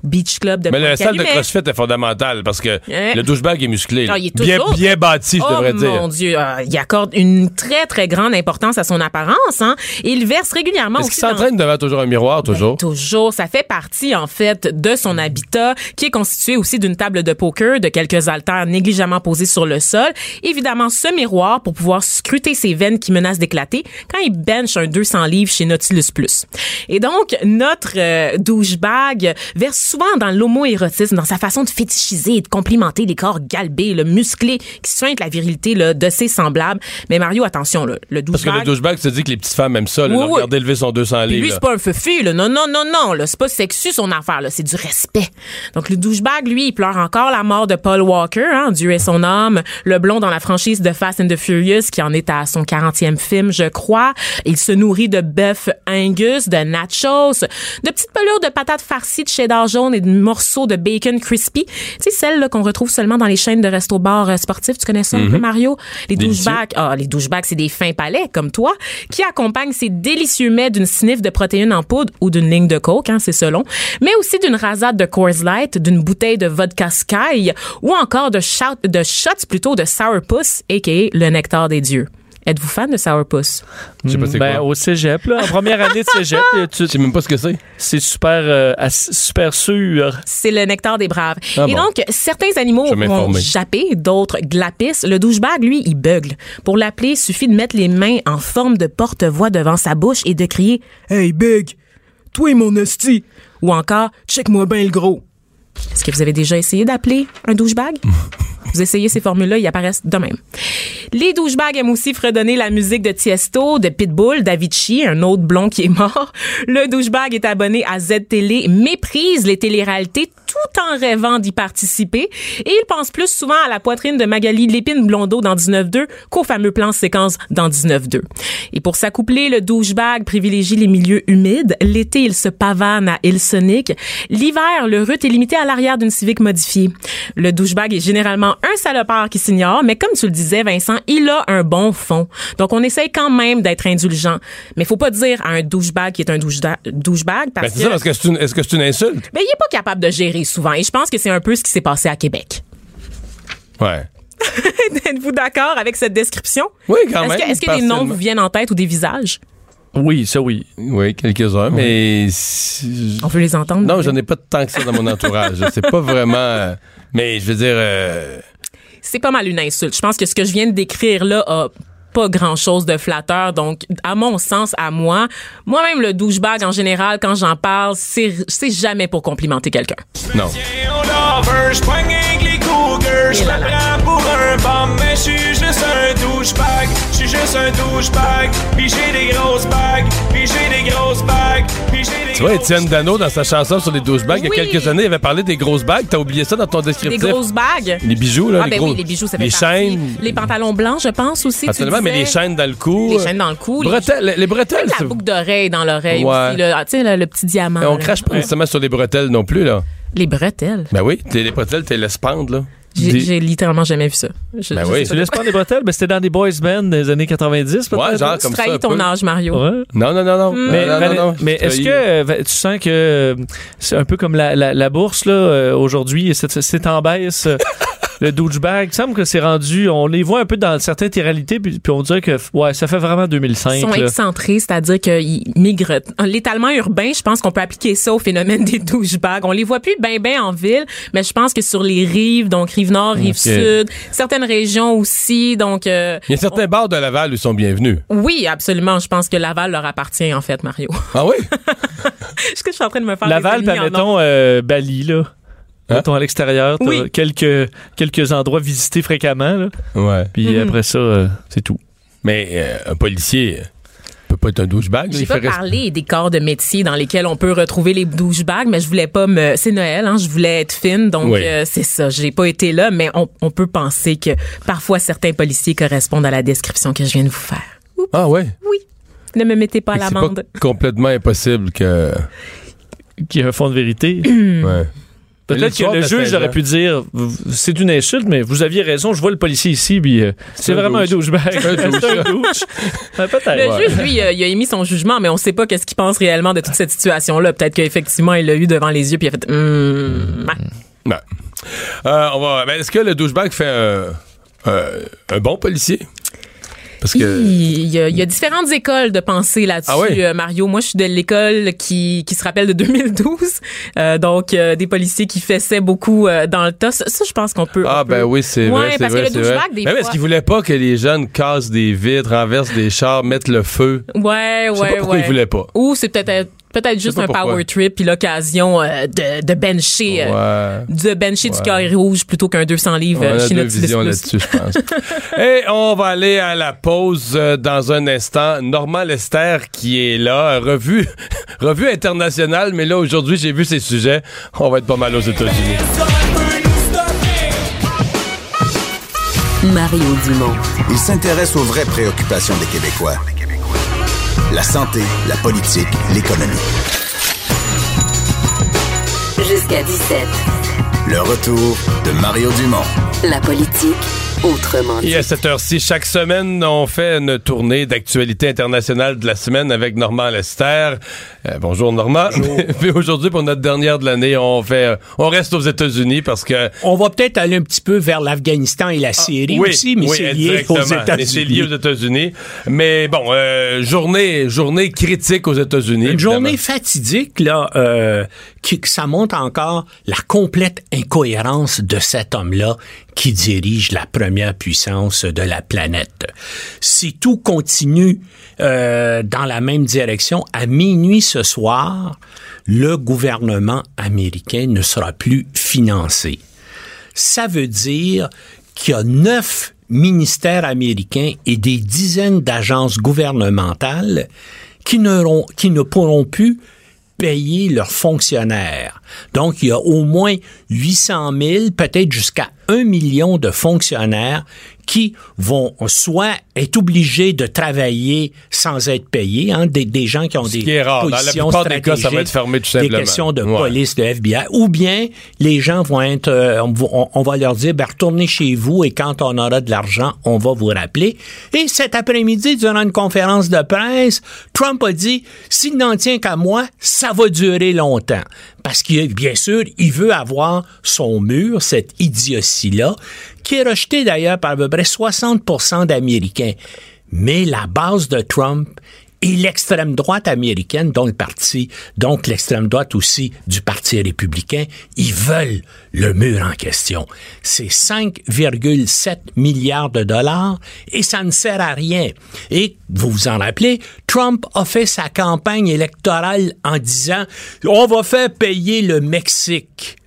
beach club de Mais la salle de. CrossFit est fondamentale parce que Ouais. le douchebag est musclé. il est bien, bien bâti, je oh devrais dire. mon Dieu, euh, il accorde une très très grande importance à son apparence. Hein? Il verse régulièrement Est-ce qu'il dans- s'entraîne devant toujours un miroir, toujours? Toujours, ça fait partie en fait de son habitat qui est constitué aussi d'une table de poker, de quelques haltères négligemment posés sur le sol, évidemment ce miroir pour pouvoir scruter ses veines qui menacent d'éclater quand il bench un 200 livres chez Nautilus Plus. Et donc notre euh, douchebag verse souvent dans l'homo-érotisme, dans sa façon de fétichiser et de complimenter les corps galbés, le musclé qui suinte la virilité là, de ses semblables. Mais Mario, attention, là, le Parce que douchebag... le douchebag se dit que les petites femmes aiment ça, là, Oui, de oui. regarder lever son 200 Puis livres. lui, c'est pas un feu là. Non, non, non, non, là. C'est pas sexu, son affaire, là. C'est du respect. Donc, le douchebag, lui, il pleure encore la mort de Paul Walker, hein. Dieu est son âme. Le blond dans la franchise de Fast and the Furious, qui en est à son 40e film, je crois. Il se nourrit de bœuf Angus, de nachos, de petites pelures de patates farcies de cheddar jaune et de morceaux de bacon crispy. Tu sais, celles, qu'on retrouve seulement dans les chaînes de resto-bars euh, sportifs. Tu connais ça un peu, Mario? Les douchebags ah, les douchebags, c'est des fins palais, comme toi, qui accompagnent ces délicieux mets d'une snif de protéines en poudre ou d'une ligne de coke, hein, c'est selon, mais aussi d'une rasade de Coors Light, d'une bouteille de vodka Sky ou encore de, shot, de shots plutôt de Sourpuss, a.k.a. le nectar des dieux. Êtes-vous fan de Sourpuss? Je sais pas c'est Ben, quoi. au cégep, là, en première année de cégep, tu- Je sais même pas ce que c'est. c'est super, euh, super sûr. C'est le nectar des braves. Ah et bon. donc, certains animaux vont japper, d'autres glapissent. Le douchebag, lui, il bugle. Pour l'appeler, il suffit de mettre les mains en forme de porte-voix devant sa bouche et de crier « Hey, big! Toi, mon hostie! » Ou encore « Check-moi bien le gros! » Est-ce que vous avez déjà essayé d'appeler un douchebag? Vous essayez ces formules-là, ils apparaissent de même. Les douchebags aiment aussi fredonner la musique de Tiesto, de Pitbull, d'Avicii, un autre blond qui est mort. Le douchebag est abonné à Z-Télé, méprise les téléréalités tout en rêvant d'y participer. Et il pense plus souvent à la poitrine de Magali Lépine Blondeau dans 19-2 qu'au fameux plan séquence dans 19-2. Et pour s'accoupler, le douchebag privilégie les milieux humides. L'été, il se pavane à Hillsonic. L'hiver, le rut est limité à l'arrière d'une Civic modifiée. Le douchebag est généralement un salopard qui s'ignore, mais comme tu le disais, Vincent, il a un bon fond. Donc, on essaye quand même d'être indulgent. Mais faut pas dire à un douchebag qui est un douchebag parce Ben, c'est que... ça, parce que c'est une, est-ce que c'est une insulte? Ben, il est pas capable de gérer souvent. Et je pense que c'est un peu ce qui s'est passé à Québec. Ouais. Êtes-vous d'accord avec cette description? Oui, quand Est-ce même. que, est-ce que des noms vous viennent en tête ou des visages? Oui, ça oui. Oui, quelques-uns, mais. si- On veut les entendre. Non, j'en ai pas tant que ça dans mon entourage. C'est pas vraiment. Mais je veux dire. euh, C'est pas mal une insulte. Je pense que ce que je viens de décrire là a pas grand chose de flatteur. Donc, à mon sens, à moi, moi-même, le douchebag, en général, quand j'en parle, c'est jamais pour complimenter quelqu'un. non. Les je me prends pour un bum, mais je suis juste un douchebag. Je suis juste un douchebag, puis j'ai des grosses bagues, puis j'ai des grosses bagues, puis j'ai des Tu vois, Étienne Dano, dans sa chanson sur les douchebags, il y a Oui. quelques années, il avait parlé des grosses bagues. T'as oublié ça dans ton Des descriptif? grosses bagues. Les bijoux, là. Ah, les ben gros- oui, les bijoux, ça fait Les partie. chaînes. Les pantalons blancs, je pense aussi. tu Absolument, mais disais. les chaînes dans le cou. Les chaînes dans le cou. les- Bretelles, les, les bretelles, La boucle d'oreille dans l'oreille Ouais. aussi. là. Ah, Tu sais, le, le petit diamant. on là. crache pas nécessairement sur les bretelles non plus, là. Les bretelles. Ben oui, t'es- les bretelles, t'es laisse pendre, là. J'ai littéralement jamais vu ça. Je- Ben je oui. Tu laisses pas des bretelles? Ben, c'était dans des boys bands des années 90, peut-être? Ouais, genre Tu comme ça. trahis un ton peu. âge, Mario. Ouais. Non, non, non, non. Mais, non, non, Val- non, non, mais est-ce que euh, tu sens que euh, c'est un peu comme la, la, la bourse là euh, aujourd'hui, c'est, c'est en baisse. Le douchebag. Il semble que c'est rendu, on les voit un peu dans certaines réalités, puis, puis on dirait que ouais, ça fait vraiment 2005. Ils sont là. excentrés, c'est-à-dire qu'ils migrent. L'étalement urbain, je pense qu'on peut appliquer ça au phénomène des douchebags. On les voit plus ben ben en ville, mais je pense que sur les rives, donc rive nord, rive sud, certaines régions aussi, donc euh, Il y a certains bars de Laval où ils sont bienvenus. oui, absolument. Je pense que Laval leur appartient en fait, Mario. Ah oui? Est-ce que je suis en train de me faire Laval, des puis ennemis en mettons euh, Bali, là. Hein? Mettons à l'extérieur, t'as Oui. quelques, quelques endroits visités fréquemment, là. Ouais. Puis Mhm. après ça, euh, c'est tout. Mais euh, un policier euh, peut pas être un douchebag. J'ai pas parlé des corps de métier dans lesquels on peut retrouver les douchebags, mais je voulais pas me. C'est Noël, hein, je voulais être fine, donc Oui. euh, c'est ça. J'ai pas été là, mais on, on peut penser que parfois certains policiers correspondent à la description que je viens de vous faire. Ah ouais? Oui. Ne me mettez pas à l'amende. pas complètement impossible que... Qui a un fond de vérité. ouais. Peut-être que le juge 16 aurait pu dire c'est une insulte, mais vous aviez raison, je vois le policier ici, puis euh, c'est vraiment un douche. douchebag. C'est un douche. C'est un douche. Ouais, Peut-être. Le Ouais. juge, lui, euh, il a émis son jugement, mais on sait pas qu'est-ce qu'il pense réellement de toute cette situation-là. Peut-être qu'effectivement, il l'a eu devant les yeux puis il a fait. Ouais. Euh, on va... ben, Est-ce que le douchebag fait un bon policier? Parce que... Il y, a, il y a différentes écoles de pensée là-dessus, Ah oui? euh, Mario. Moi, je suis de l'école qui, qui se rappelle de 2012. Euh, donc, euh, des policiers qui fessaient beaucoup dans le tas. Ça, ça, je pense qu'on peut. Ah peut- ben oui, c'est Ouais, vrai, parce vrai, que le douchebag, des fois- Est-ce qu'il voulait pas que les jeunes cassent des vitres, renversent des chars, mettent le feu? Ouais, Je sais ouais, pas pourquoi ouais. il voulait pas. Ou c'est peut-être peut-être juste un pourquoi. power trip puis l'occasion euh, de, de bencher. euh, de bencher du carré rouge plutôt qu'un 200 livres On euh, a chez deux notre visions là-dessus, je pense. Et on va aller à la pause euh, dans un instant. Normand Lester qui est là, revue, revue internationale, mais là aujourd'hui j'ai vu ses sujets. On va être pas mal aux États-Unis. Mario Dumont. Il s'intéresse aux vraies préoccupations des Québécois. La santé, la politique, l'économie. Jusqu'à 17. Le retour de Mario Dumont. La politique, autrement dit. Et à cette heure-ci, chaque semaine, on fait une tournée d'actualité internationale de la semaine avec Normand Lester. Euh, bonjour Normand. Mais aujourd'hui, pour notre dernière de l'année, on fait, euh, on reste aux États-Unis parce que On va peut-être aller un petit peu vers l'Afghanistan et la Syrie aussi, mais oui, c'est lié aux. Mais C'est lié aux États-Unis. États-Unis. Mais bon, euh, journée, journée critique aux États-Unis. Une évidemment. journée fatidique, là, euh, qui, que ça montre encore la complète incohérence de cet homme-là qui dirige la première puissance de la planète. Si tout continue euh, dans la même direction, à minuit ce soir, le gouvernement américain ne sera plus financé. Ça veut dire qu'il y a neuf ministères américains et des dizaines d'agences gouvernementales qui, ne pourront plus payer leurs fonctionnaires. Donc, il y a au moins 800 000, peut-être jusqu'à 1 million de fonctionnaires qui vont soit être obligés de travailler sans être payés, hein, des, des gens qui ont des qui. Dans la des cas, ça va stratégiques, être fermé tout des simplement. questions de Ouais. police, de FBI, ou bien les gens vont être, euh, on, va- on- on va leur dire, ben, retournez chez vous et quand on aura de l'argent, on va vous rappeler. Et cet après-midi, durant une conférence de presse, Trump a dit, s'il n'en tient qu'à moi, ça va durer longtemps. Parce qu'il, bien sûr, il veut avoir son mur, cette idiotie-là, qui est rejetée d'ailleurs par à peu près 60% d'Américains. Mais la base de Trump et l'extrême droite américaine, dont le parti, donc l'extrême droite aussi du Parti républicain, ils veulent le mur en question. C'est 5,7 milliards de dollars et ça ne sert à rien. Et vous vous en rappelez, Trump a fait sa campagne électorale en disant on va faire payer le Mexique.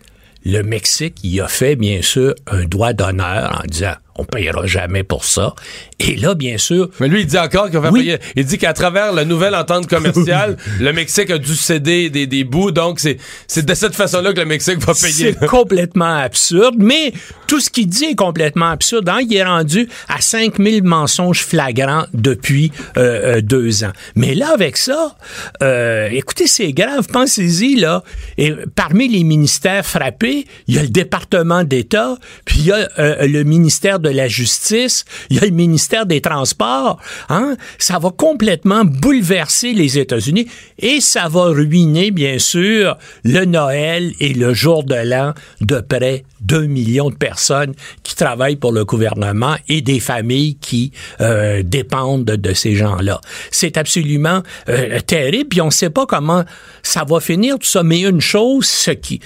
Le Mexique y a fait, bien sûr, un droit d'honneur en disant on payera jamais pour ça. Et là, bien sûr, Mais lui, il dit encore qu'il va Oui. payer. Il dit qu'à travers la nouvelle entente commerciale, le Mexique a dû céder des, des bouts. Donc, c'est, c'est de cette façon-là que le Mexique va payer. C'est complètement absurde, mais tout ce qu'il dit est complètement absurde. hein. Il est rendu à 5000 mensonges flagrants depuis euh, euh, deux ans. Mais là, avec ça, euh, écoutez, c'est grave. Pensez-y, là. Et parmi les ministères frappés, il y a le département d'État, puis il y a le ministère de la Justice, il y a le ministère des Transports. Hein? Ça va complètement bouleverser les États-Unis et ça va ruiner, bien sûr, le Noël et le jour de l'an de près deux millions de personnes qui travaillent pour le gouvernement et des familles qui euh, dépendent de, ces gens-là. C'est absolument euh, terrible, puis on ne sait pas comment ça va finir tout ça. Mais une chose, ce qui,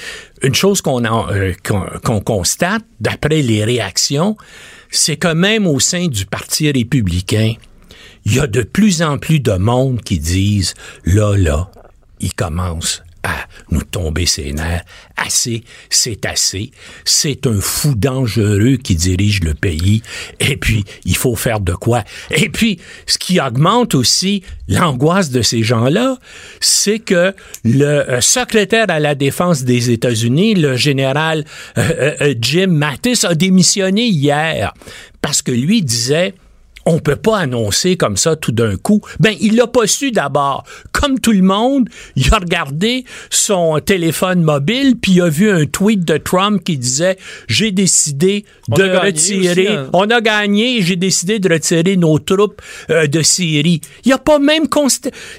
une chose qu'on euh, qu'on constate d'après les réactions, c'est que même au sein du Parti républicain, il y a de plus en plus de monde qui disent là, là, il commence à nous tomber ses nerfs. Assez, c'est assez. C'est un fou dangereux qui dirige le pays. Et puis, il faut faire de quoi. Et puis, ce qui augmente aussi l'angoisse de ces gens-là, c'est que le euh, secrétaire à la défense des États-Unis, le général euh, euh, Jim Mattis, a démissionné hier parce que lui disait on peut pas annoncer comme ça tout d'un coup. Ben, il l'a pas su d'abord. Comme tout le monde, il a regardé son téléphone mobile puis il a vu un tweet de Trump qui disait j'ai décidé de retirer, hein. on a gagné, j'ai décidé de retirer nos troupes euh, de Syrie. Il a pas même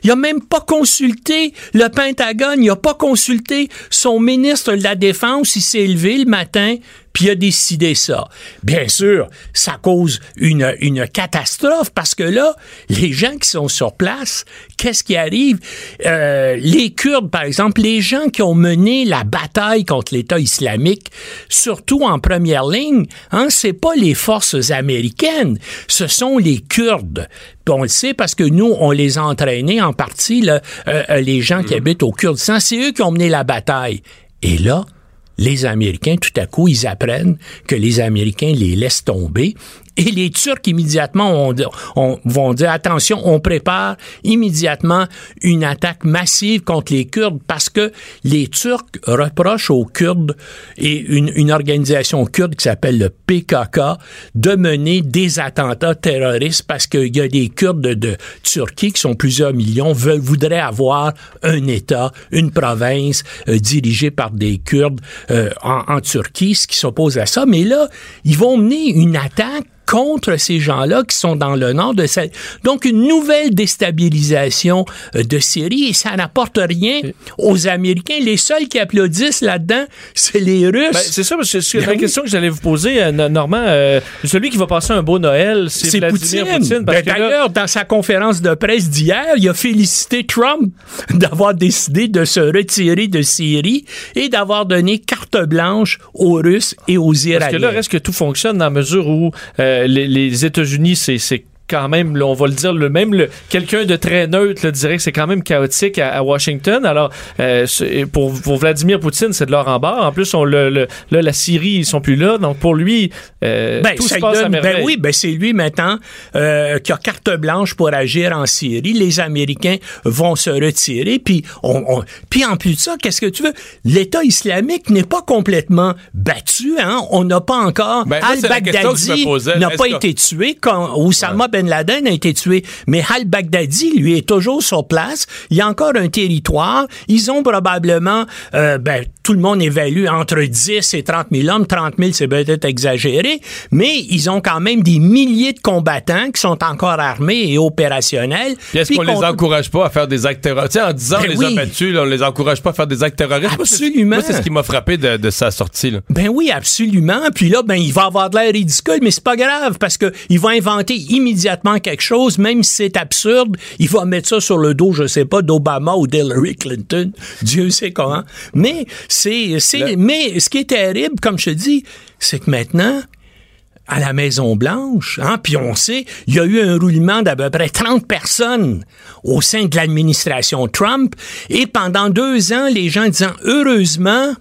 il a même pas consulté le Pentagone, il a pas consulté son ministre de la Défense, il s'est levé le matin puis il a décidé ça. Bien sûr, ça cause une, une catastrophe parce que là, les gens qui sont sur place, qu'est-ce qui arrive? Euh, les Kurdes, par exemple, les gens qui ont mené la bataille contre l'État islamique, surtout en première ligne, hein, c'est pas les forces américaines, ce sont les Kurdes. on le sait parce que nous, on les a entraînés en partie, là, euh, euh, les gens qui mm-hmm. habitent au Kurdistan, c'est eux qui ont mené la bataille. Et là, les Américains, tout à coup, ils apprennent que les Américains les laissent tomber et les Turcs immédiatement vont dire attention, on prépare immédiatement une attaque massive contre les Kurdes parce que les Turcs reprochent aux Kurdes et une, une organisation kurde qui s'appelle le PKK de mener des attentats terroristes parce qu'il y a des Kurdes de, Turquie qui sont plusieurs millions veulent voudraient avoir un État, une province euh, dirigée par des Kurdes euh, en, en Turquie, ce qui s'oppose à ça. Mais là, ils vont mener une attaque contre ces gens-là qui sont dans le nord de cette... Donc, une nouvelle déstabilisation euh, de Syrie et ça n'apporte rien aux Américains. Les seuls qui applaudissent là-dedans, c'est les Russes. Ben, c'est ça, parce que c'est la ben question que j'allais vous poser, euh, Normand. Euh, celui qui va passer un beau Noël, c'est Vladimir Poutine. Ben, d'ailleurs, dans sa conférence de presse d'hier, il a félicité Trump d'avoir décidé de se retirer de Syrie et d'avoir donné carte blanche aux Russes et aux Iraniens. Parce que là, est-ce que tout fonctionne dans la mesure où les, les États-Unis, c'est quand même, on va le dire, le même le, quelqu'un de très neutre le dirait que c'est quand même chaotique à, Washington. Alors, euh, pour, pour, Vladimir Poutine, c'est de l'or en barre. En plus, on le, là, la Syrie, ils sont plus là. Donc, pour lui, euh, ben, tout se passe à Ben oui, ben c'est lui maintenant euh, qui a carte blanche pour agir en Syrie. Les Américains vont se retirer. Puis, on, puis en plus de ça, qu'est-ce que tu veux? L'État islamique n'est pas complètement battu. Hein? On n'a pas encore... Ben, Al-Baghdadi n'a pas été tué quand Oussama ben Laden a été tué. Mais al-Baghdadi, lui, est toujours sur place. Il y a encore un territoire. Ils ont probablement, euh, ben, tout le monde évalue entre 10 et 30 000 hommes. 30 000, c'est peut-être exagéré, mais ils ont quand même des milliers de combattants qui sont encore armés et opérationnels. est-ce qu'on les encourage pas à faire des actes terroristes? en disant ben on les a battus, là, on les encourage pas à faire des actes terroristes. Absolument. c'est ce qui m'a frappé de, sa sortie. Là. Ben oui, absolument. Puis là, ben, il va avoir de l'air ridicule, mais c'est pas grave parce que il va inventer immédiatement quelque chose, même si c'est absurde, il va mettre ça sur le dos, je sais pas, d'Obama ou d'Hillary Clinton. Dieu sait comment. Mais c'est, c'est, mais ce qui est terrible, comme je te dis, c'est que maintenant, à la Maison Blanche, hein, puis on sait, il y a eu un roulement d'à peu près 30 personnes au sein de l'administration Trump, et pendant deux ans, les gens disant, heureusement,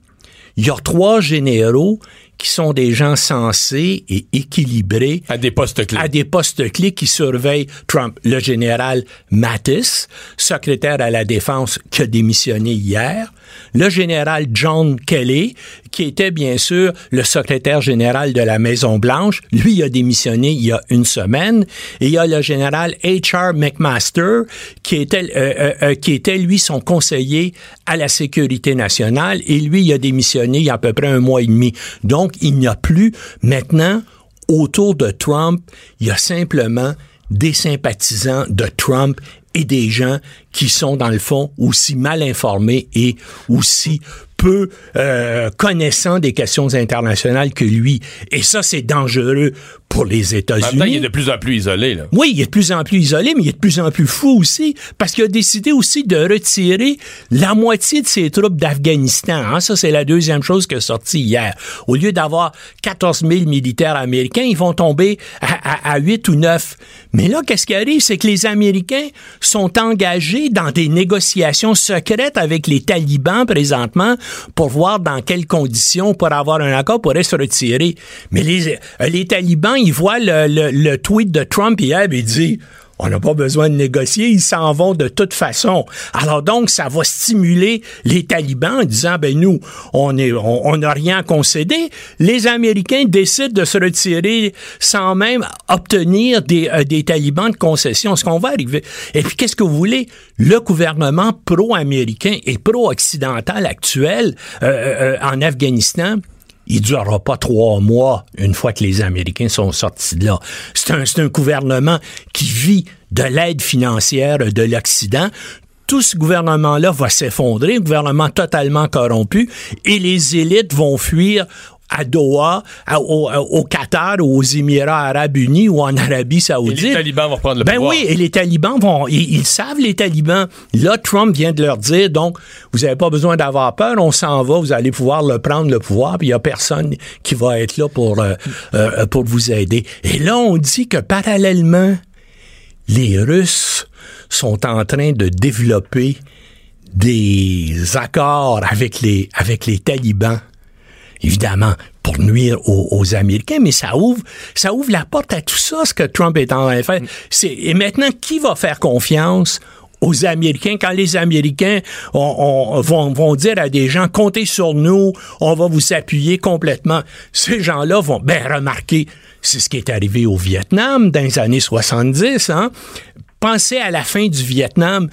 il y a trois généraux qui sont des gens sensés et équilibrés. À des postes clés. À des postes clés qui surveillent Trump. Le général Mattis, secrétaire à la défense qui a démissionné hier. Le général John Kelly, qui était bien sûr le secrétaire général de la Maison Blanche. Lui a démissionné il y a une semaine. Et il y a le général H.R. McMaster, qui était, euh, euh, euh, qui était lui son conseiller à la sécurité nationale. Et lui, il a démissionné il y a à peu près un mois et demi. Donc, il n'y a plus maintenant autour de Trump, il y a simplement des sympathisants de Trump et des gens qui sont dans le fond aussi mal informés et aussi peu euh, connaissant des questions internationales que lui. Et ça, c'est dangereux pour les temps, il est États-Unis. de plus en plus isolé. Là. Oui, il est de plus en plus isolé, mais il est de plus en plus fou aussi, parce qu'il a décidé aussi de retirer la moitié de ses troupes d'Afghanistan. hein. Ça, c'est la deuxième chose qui est sortie hier. Au lieu d'avoir 14 000 militaires américains, ils vont tomber à, à, à 8 ou 9. Mais là, qu'est-ce qui arrive? C'est que les Américains sont engagés dans des négociations secrètes avec les talibans présentement pour voir dans quelles conditions, pour avoir un accord, pourraient se retirer. Mais les, euh, les talibans, ils voient le, tweet de Trump hier, il dit on n'a pas besoin de négocier, ils s'en vont de toute façon. Alors donc, ça va stimuler les talibans en disant, ben nous, on n'a rien concédé. Les Américains décident de se retirer sans même obtenir des, euh, talibans de concession. Est-ce qu'on va arriver? Et puis, qu'est-ce que vous voulez? Le gouvernement pro-américain et pro-occidental actuel euh, euh, en Afghanistan, il durera pas trois mois une fois que les Américains sont sortis de là. C'est un, un gouvernement qui vit de l'aide financière de l'Occident. Tout ce gouvernement-là va s'effondrer, un gouvernement totalement corrompu, et les élites vont fuir à Doha, à- au, au Qatar, ou aux Émirats arabes unis ou en Arabie Et saoudite. les talibans vont reprendre le Ben pouvoir. oui, et les talibans vont, ils, ils savent les talibans. Là, Trump vient de leur dire, donc, vous n'avez pas besoin d'avoir peur, on s'en va, vous allez pouvoir le prendre le pouvoir, puis il y a personne qui va être là pour euh, euh, pour vous aider. Et là, on dit que parallèlement, les Russes sont en train de développer des accords avec les avec les talibans évidemment, pour nuire aux, Américains, mais ça ouvre, ça ouvre la porte à tout ça, ce que Trump est en train de faire. Et maintenant, qui va faire confiance aux Américains? Quand les Américains on- on- vont, dire à des gens, comptez sur nous, on va vous appuyer complètement. Ces gens-là vont, ben, remarquer, c'est ce qui est arrivé au Vietnam dans les années 70, hein. Pensez à la fin du Vietnam.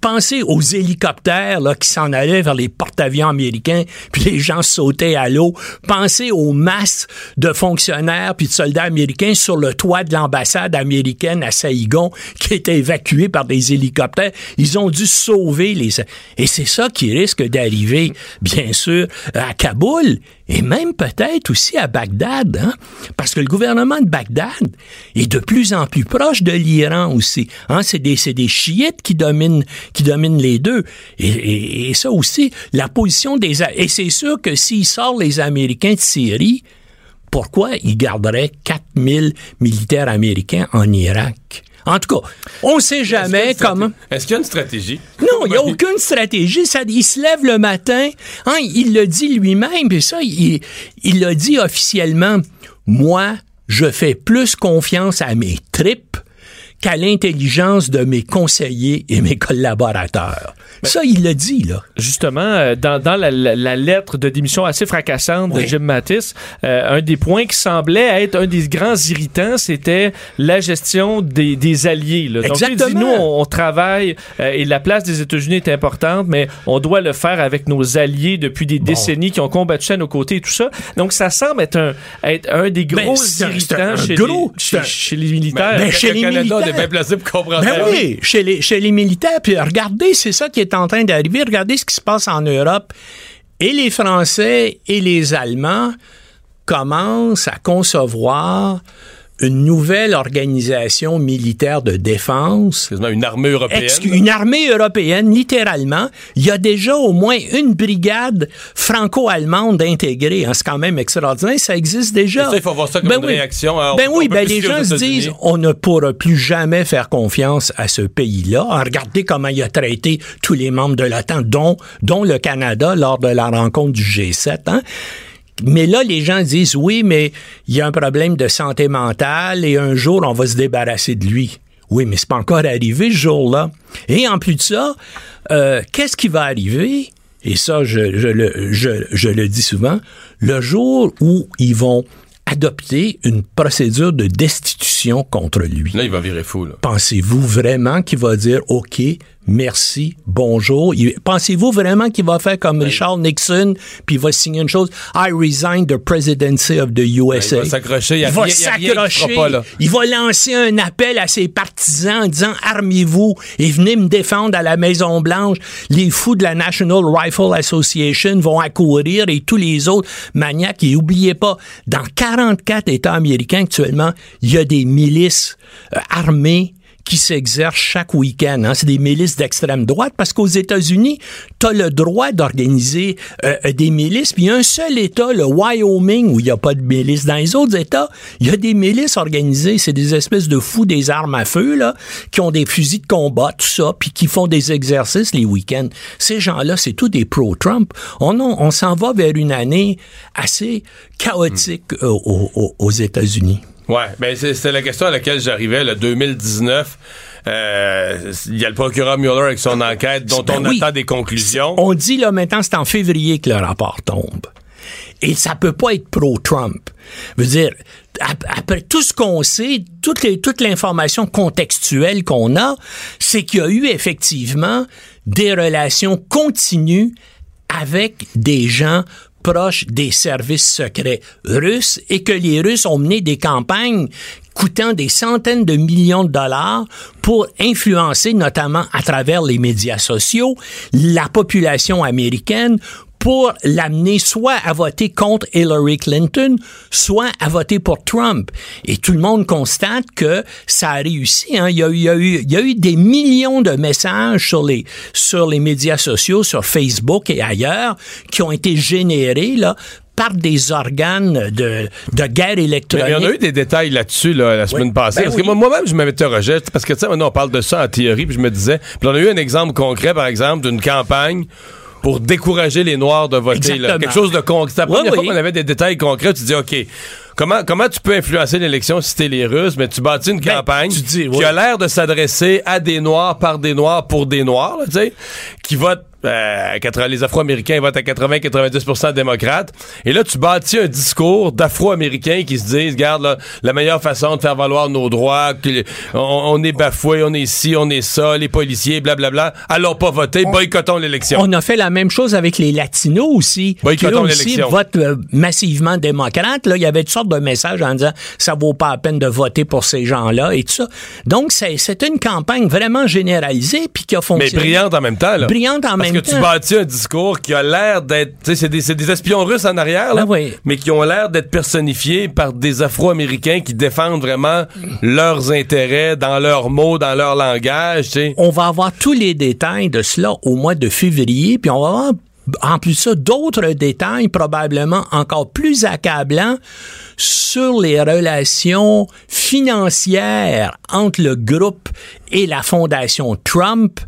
Pensez aux hélicoptères là, qui s'en allaient vers les porte-avions américains, puis les gens sautaient à l'eau. Pensez aux masses de fonctionnaires puis de soldats américains sur le toit de l'ambassade américaine à Saïgon qui étaient évacués par des hélicoptères. Ils ont dû sauver les... Et c'est ça qui risque d'arriver, bien sûr, à Kaboul et même peut-être aussi à Bagdad, hein? parce que le gouvernement de Bagdad est de plus en plus proche de l'Iran aussi. Hein? C'est des, des chiites qui dominent, les deux. Et, ça aussi, la position des... Et c'est sûr que s'ils sortent les Américains de Syrie, pourquoi ils garderaient 4000 militaires américains en Irak? En tout cas, on ne sait jamais Est-ce comment... Est-ce qu'il y a une stratégie? Non, il n'y a aucune stratégie. Ça, il se lève le matin. Hein, il le dit lui-même, puis ça, il il l'a dit officiellement. Moi, je fais plus confiance à mes tripes qu'à l'intelligence de mes conseillers et mes collaborateurs. ça, il l'a dit, là. Justement, euh, dans, dans la, la- la lettre de démission assez fracassante de. Jim Mattis, euh, un des points qui semblait être un des grands irritants, c'était la gestion des, des alliés. Là. Donc, il dit, Exactement. nous, on, on travaille euh, et la place des États-Unis est importante, mais on doit le faire avec nos alliés depuis des décennies qui ont combattu à nos côtés et tout ça. Donc, ça semble être un, être un des Ben, gros irritants un chez, gros- les, chez, un- chez les militaires. Ben, Le chez les Canada, militaires. Bien placé pour comprendre Ben oui, chez les, chez les militaires. Puis regardez, c'est ça qui est en train d'arriver. Regardez ce qui se passe en Europe. Et les Français et les Allemands commencent à concevoir une nouvelle organisation militaire de défense une armée européenne. Une armée européenne, littéralement. Il y a déjà au moins une brigade franco-allemande intégrée. hein. C'est quand même extraordinaire. Ça existe déjà. Ça, il faut voir ça comme une réaction. hein. Ben On- oui, ben les gens se disent, on ne pourra plus jamais faire confiance à ce pays-là. Ah, Regardez comment il a traité tous les membres de l'OTAN, dont, dont le Canada lors de la rencontre du G7. Hein? Mais là, les gens disent oui, mais il y a un problème de santé mentale et un jour, on va se débarrasser de lui. Oui, mais c'est pas encore arrivé ce jour-là. Et en plus de ça, euh, qu'est-ce qui va arriver? Et ça, je, je le, je, je le dis souvent, le jour où ils vont adopter une procédure de destitution contre lui. Là, il va virer fou. Pensez-vous vraiment qu'il va dire OK, merci, bonjour. Pensez-vous vraiment qu'il va faire comme Richard Nixon, puis il va signer une chose, I resign the presidency of the USA. Il va s'accrocher, il va s'accrocher. Il va lancer un appel à ses partisans en disant armez-vous et venez me défendre à la Maison Blanche. Les fous de la National Rifle Association vont accourir et tous les autres maniaques. Et oubliez pas, dans 44 États américains actuellement, il y a des milices euh, armées qui s'exercent chaque week-end. hein. C'est des milices d'extrême droite parce qu'aux États-Unis, tu le droit d'organiser euh, des milices. Puis il y a un seul État, le Wyoming, où il n'y a pas de milices. Dans les autres États, il y a des milices organisées. C'est des espèces de fous des armes à feu, là, qui ont des fusils de combat, tout ça, puis qui font des exercices les week-ends. Ces gens-là, c'est tous des pro-Trump. On, on, s'en va vers une année assez chaotique euh, aux États-Unis. Ouais, ben c'est la question à laquelle j'arrivais, le 2019. Euh, Il y a le procureur Mueller avec son enquête dont Ben on oui. attend des conclusions. On dit là maintenant, c'est en février que le rapport tombe. Et ça peut pas être pro-Trump. Je veux dire, ap- après tout ce qu'on sait, toute, les- toute l'information contextuelle qu'on a, c'est qu'il y a eu effectivement des relations continues avec des gens proches des services secrets russes et que les Russes ont mené des campagnes coûtant des centaines de millions de dollars pour influencer, notamment à travers les médias sociaux, la population américaine pour l'amener soit à voter contre Hillary Clinton, soit à voter pour Trump. Et tout le monde constate que ça a réussi. Hein. Il, y a, eu- il, y a eu, il y a eu des millions de messages sur les, sur les médias sociaux, sur Facebook et ailleurs, qui ont été générés là, par des organes de, de guerre Mais électronique. il y en a eu des détails là-dessus là, la semaine Oui. passée. Ben parce oui. que moi- moi-même, je m'interrogeais. Parce que, tu sais, maintenant, on parle de ça en théorie, puis je me disais. Puis on a eu un exemple concret, par exemple, d'une campagne pour décourager les Noirs de voter. là. Quelque chose de concret. C'était la première oui. fois qu'on avait des détails concrets. Tu dis, OK, comment, comment tu peux influencer l'élection si t'es les Russes, mais tu bâtis une Ben, campagne tu dis, oui. qui a l'air de s'adresser à des Noirs, par des Noirs, pour des Noirs, là, tu sais, qui votent. Euh, 80 les Afro-Américains votent à 80-90% démocrates. Et là, tu bâtis un discours d'Afro-Américains qui se disent, regarde, là, la meilleure façon de faire valoir nos droits, que- on, on est bafoué, on est ci, on est ça, les policiers, blablabla. Allons pas voter, boycottons l'élection. On a fait la même chose avec les Latinos aussi. Boycottons l'élection. votent euh, massivement démocrates. Là, il y avait toutes sortes de messages en disant ça vaut pas la peine de voter pour ces gens-là et tout ça. Donc, c'est une campagne vraiment généralisée puis qui a Mais fonctionné. brillante en même temps, là. Brillante en Parce même que temps. tu bâtis un discours qui a l'air d'être. C'est des, des espions russes en arrière, là. Ben oui. Mais qui ont l'air d'être personnifiés par des Afro-Américains qui défendent vraiment leurs intérêts dans leurs mots, dans leur langage. On va avoir tous les détails de cela au mois de février, puis on va avoir en plus ça d'autres détails probablement encore plus accablants sur les relations financières entre le groupe et la fondation Trump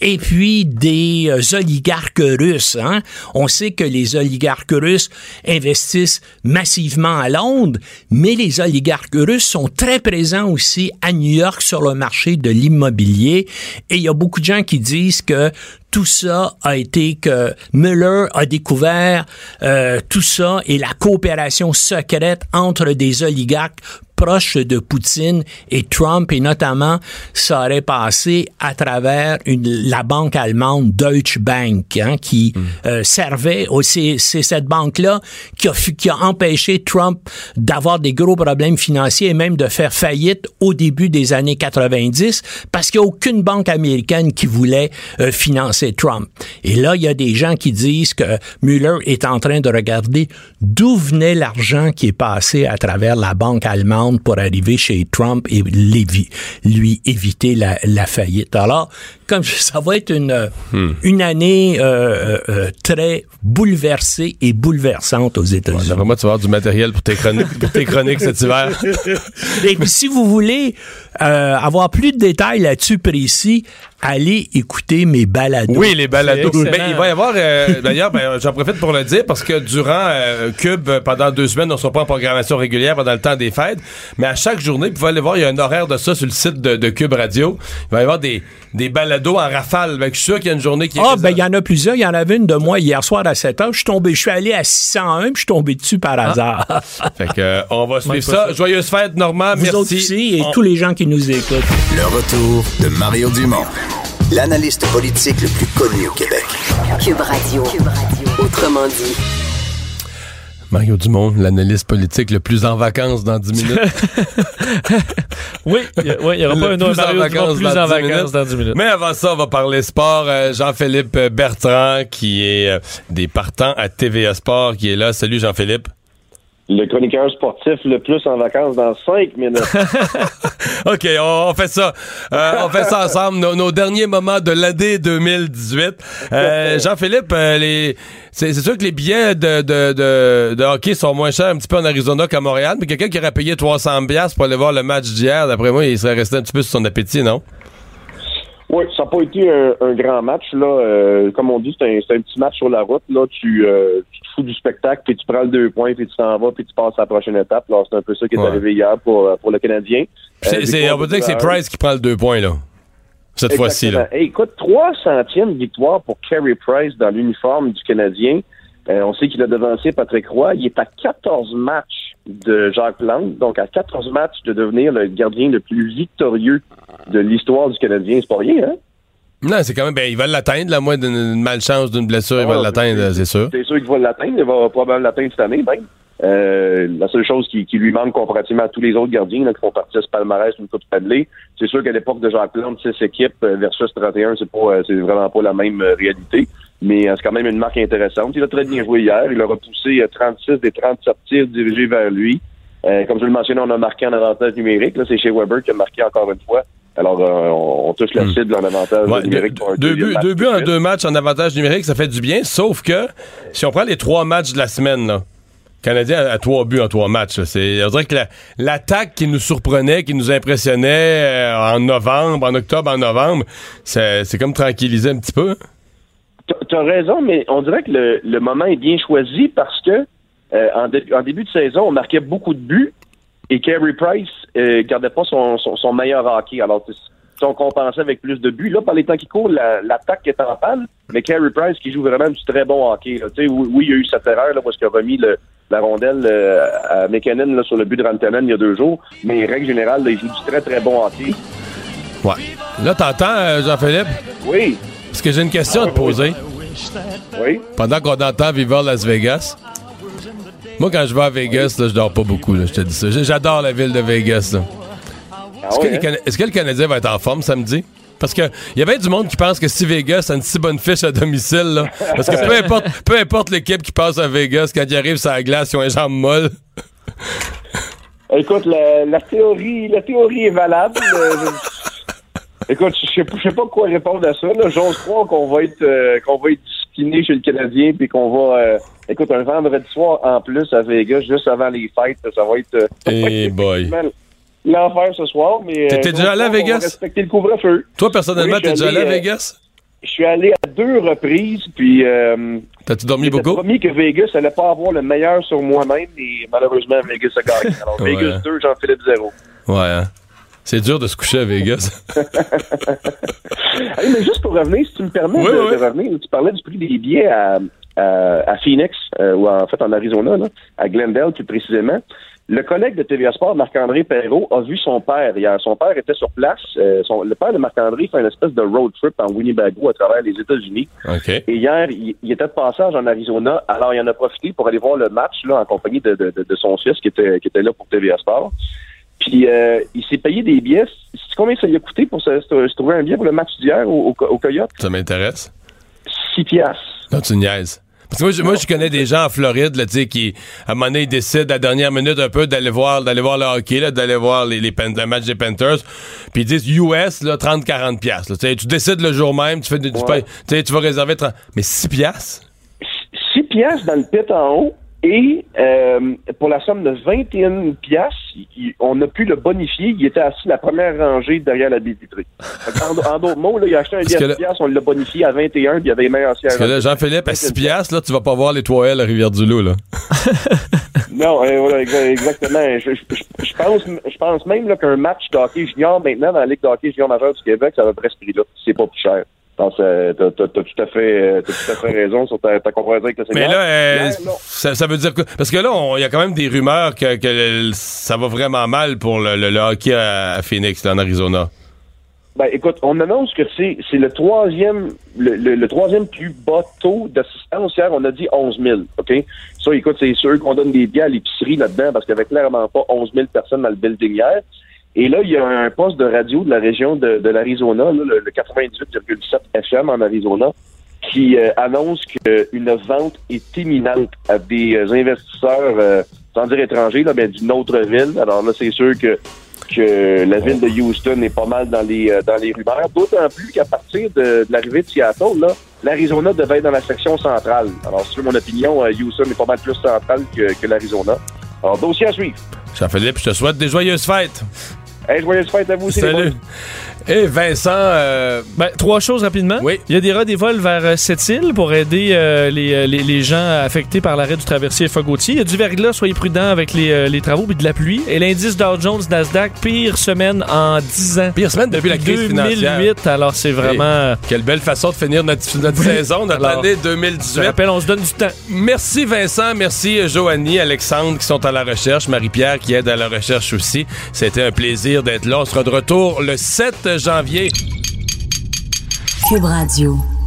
et puis des euh, oligarques russes. Hein? On sait que les oligarques russes investissent massivement à Londres, mais les oligarques russes sont très présents aussi à New York sur le marché de l'immobilier. Et il y a beaucoup de gens qui disent que tout ça a été que Mueller a découvert euh, tout ça et la coopération secrète entre des oligarques proches de Poutine et Trump et notamment ça aurait passé à travers une, la banque allemande Deutsche Bank hein, qui euh, servait c'est cette banque là qui a qui a empêché Trump d'avoir des gros problèmes financiers et même de faire faillite au début des années 90 parce qu'il n'y a aucune banque américaine qui voulait euh, financer Trump. Et là, il y a des gens qui disent que Mueller est en train de regarder d'où venait l'argent qui est passé à travers la banque allemande pour arriver chez Trump et lui éviter la, la faillite. Alors, comme ça va être une, euh, une année euh, euh, euh, très bouleversée et bouleversante aux États-Unis. D'après moi, tu vas avoir du matériel pour tes chroniques, pour tes chroniques cet hiver. Et puis, si vous voulez euh, avoir plus de détails là-dessus précis, allez écouter mes balados. Oui, les balados. Ben, il va y avoir, euh, d'ailleurs, ben, j'en profite pour le dire parce que durant euh, Cube, pendant deux semaines, on ne sera pas en programmation régulière pendant le temps des fêtes, mais à chaque journée, vous pouvez aller voir, il y a un horaire de ça sur le site de, de Cube Radio. Il va y avoir des, des balados en rafale. Que je suis sûr qu'il y a une journée qui est Ah, ben, il y en a plusieurs. Il y en avait une de moi hier soir à 7 heures. Je suis tombé, je suis allé à 601 puis je suis tombé dessus par hasard. Fait que, euh, on va suivre ça. ça. Joyeuse fête, Normand. Vous Merci. autres aussi et On- tous les gens qui nous écoutent. Le retour de Mario Dumont. L'analyste politique le plus connu au Québec. Cube Radio. Cube Radio. Autrement dit. Mario Dumont, l'analyste politique le plus en vacances dans 10 minutes. oui, il y, ouais, y aura Le pas un autre Mario Dumont plus dans en 10 vacances minutes. dans 10 minutes. Mais avant ça, on va parler sport. Euh, Jean-Philippe Bertrand, qui est euh, des partants à TVA Sport, qui est là. Salut Jean-Philippe. Le chroniqueur sportif le plus en vacances dans cinq minutes. OK, on, on fait ça. Euh, on fait ça ensemble. Nos, nos derniers moments de l'année 2018. Euh, Jean-Philippe, euh, les, c'est, c'est sûr que les billets de, de, de, de hockey sont moins chers un petit peu en Arizona qu'à Montréal, mais quelqu'un qui aurait payé 300 pièces pour aller voir le match d'hier, d'après moi, il serait resté un petit peu sur son appétit, non? Oui, ça n'a pas été un, un grand match. là. Euh, comme on dit, c'est un, c'est un petit match sur la route. Là, tu, euh, tu te fous du spectacle, puis tu prends le deux points, puis tu t'en vas, puis tu passes à la prochaine étape. Alors, c'est un peu ça qui est Ouais. arrivé hier pour, euh, pour le Canadien. C'est, Euh, on peut dire que c'est Price qui prend le deux points, là. Cette fois-ci, là. Hey, écoute, 300e victoire pour Carey Price dans l'uniforme du Canadien. Euh, on sait qu'il a devancé Patrick Roy. Il est à 14 matchs de Jacques Plante, donc à 14 matchs de devenir le gardien le plus victorieux de l'histoire du Canadien. C'est pas rien, hein? Non, c'est quand même, ben, il va l'atteindre, là, moins d'une malchance, d'une blessure, il va Ah, l'atteindre, c'est sûr. C'est sûr qu'il va l'atteindre. Il va probablement l'atteindre cette année, même. Euh, la seule chose qui, qui lui manque comparativement à tous les autres gardiens là, qui font partie de ce palmarès une coupe Stanley, c'est sûr qu'à l'époque de Jacques Plante, 6 équipes euh, versus 31, c'est pas euh, c'est vraiment pas la même réalité. Mais c'est quand même une marque intéressante. Il a très bien joué hier. Il a repoussé euh, 36 des 37 tirs dirigés vers lui. Euh, comme je le mentionnais, on a marqué en avantage numérique. Là, c'est chez Weber qui a marqué encore une fois. Alors, euh, on, on touche la cible en avantage Hmm. Ouais, numérique pour un deux buts, deux en deux matchs en avantage numérique, ça fait du bien, sauf que si on prend les trois matchs de la semaine, là, Canadien a, a trois buts en trois matchs. C'est, on dirait que la- l'attaque qui nous surprenait, qui nous impressionnait euh, en novembre, en octobre, en novembre, c'est, comme tranquillisé un petit peu. T'as- T'as raison, mais on dirait que le, le moment est bien choisi parce que euh, en, dé- en début de saison, on marquait beaucoup de buts et Carey Price euh, gardait pas son, son, son meilleur hockey. Alors, tu- si on compensait avec plus de buts, là, par les temps qui courent, la- l'attaque est en panne, mais Carey Price qui joue vraiment du très bon hockey. là. Tu sais, oui, oui, il y a eu cette erreur là, parce qu'il a remis le, la rondelle euh, à McKinnon là, sur le but de Rantanen il y a deux jours, mais règle générale, là, il joue du très très bon hockey. Ouais. Là, t'entends, euh, Jean-Philippe? Oui. Parce que j'ai une question à te poser. Oui. Pendant qu'on entend Viva Las Vegas, moi, quand je vais à Vegas, là, je dors pas beaucoup, là, je te dis ça. J'adore la ville de Vegas. là. Est-ce que? Cana- le Canadien va être en forme samedi? Parce que il y avait du monde qui pense que si Vegas a une si bonne fiche à domicile, là, parce que peu importe, peu importe l'équipe qui passe à Vegas, quand ils arrivent sur la glace, ils ont les jambes molles. Écoute, la, la théorie, la théorie est valable. Écoute, je sais, pas- je sais pas quoi répondre à ça. là. J'ose croire qu'on va être euh, qu'on va être discipliné chez le Canadien puis qu'on va euh, écoute un vendredi soir en plus à Vegas juste avant les fêtes, ça va être euh, ça va Eh boy. l'enfer ce soir. Mais euh, déjà allé à Vegas? Respecter le couvre-feu. Toi, personnellement, Oui, t'es déjà allé à euh, Vegas? Je suis allé à deux reprises puis. Euh, T'as-tu dormi beaucoup? promis que Vegas allait pas avoir le meilleur sur moi-même et malheureusement Vegas a gagné. Alors Ouais. Vegas 2, Jean-Philippe 0. Ouais, hein? C'est dur de se coucher à Vegas. Hey, mais juste pour revenir, si tu me permets Oui, de, oui. de revenir, tu parlais du prix des billets à, à, à Phoenix, euh, ou en fait en Arizona, là, à Glendale plus précisément. Le collègue de TVA Sport, Marc-André Perrault, a vu son père hier. Son père était sur place. Euh, son- le père de Marc-André fait une espèce de road trip en Winnebago à travers les États-Unis. Et hier, il, il était de passage en Arizona. Alors, il en a profité pour aller voir le match là, en compagnie de, de- de- de son fils qui était, qui était là pour TVA Sport. Puis, euh, il s'est payé des billets. Combien ça lui a coûté pour se, trouver un billet pour le match d'hier au, au, au Coyote? Ça m'intéresse. 6 piastres. Non, tu niaises. Parce que moi, je, moi, je connais des gens en Floride, là, qui, à un moment donné, ils décident à la dernière minute un peu d'aller voir, d'aller voir le hockey, là, d'aller voir les, les le match des Panthers. Puis ils disent US, là, 30-40 piastres. là. Tu sais, tu décides le jour même, tu fais, du- tu, Ouais. payes- tu sais, tu vas réserver 30. Mais 6 piastres? 6 piastres dans le pit en haut. Et euh, pour la somme de 21 piastres, il- il- on a pu le bonifier. Il était assis la première rangée derrière la baie vitrée. En, en d'autres mots, là, il a acheté un Parce que 10 là- piastres, on l'a bonifié à 21, puis il y avait les. Parce que là, Jean-Philippe, à 6 piastres, là, tu vas pas voir les 3 L à Rivière-du-Loup, là. Non, euh, voilà, exactement. Je, je- je- je pense, je pense même là, qu'un match de hockey junior maintenant dans la Ligue de hockey junior majeur du Québec, ça va ce prix-là. C'est pas plus cher. Pense que t'as, t'as- t'as tout à fait, euh, t'as tout à fait raison sur ta, ta comparaison avec le Mais là, euh, Hier, ça, ça veut dire que. Parce que là, il y a quand même des rumeurs que, que le- ça va vraiment mal pour le, le- le hockey à, à Phoenix, là, en Arizona. Ben, écoute, on annonce que c'est c'est le troisième le, le, le troisième plus bas taux d'assistance. Hier, on a dit 11 000. OK? Ça, écoute, c'est sûr qu'on donne des billets à l'épicerie là-dedans parce qu'il n'y avait clairement pas 11 000 personnes dans le building hier. Et là, il y a un poste de radio de la région de, de l'Arizona, le, le 98,7 FM en Arizona, qui euh, annonce qu'une vente est imminente à des euh, investisseurs, euh, sans dire étrangers, là, d'une autre ville. Alors là, c'est sûr que que la ville de Houston est pas mal dans les dans les rumeurs. D'autant plus qu'à partir de, l'arrivée de Seattle, l'Arizona devait être dans la section centrale. Alors, sur mon opinion, Houston est pas mal plus central que, que l'Arizona. Alors, dossier à suivre. Jean-Philippe, je te souhaite des joyeuses fêtes. Hey, joyeuse fête à vous aussi. Salut. Et Vincent, euh, Ben, trois choses rapidement. Oui. Il y a des rats des vols vers euh, cette île pour aider euh, les, les, les gens affectés par l'arrêt du traversier Fogautier. Il y a du verglas, soyez prudents avec les, les travaux puis de la pluie. Et l'indice Dow Jones Nasdaq, pire semaine en 10 ans. pire semaine depuis la crise 2008, financière. alors c'est vraiment... Quelle belle façon de finir notre, notre saison, notre Alors, année Je 2018. rappelle, on se donne du temps. Merci Vincent, merci Joanie, Alexandre qui sont à la recherche, Marie-Pierre qui aide à la recherche aussi. C'était un plaisir d'être là. On sera de retour le 7 janvier. Cube Radio.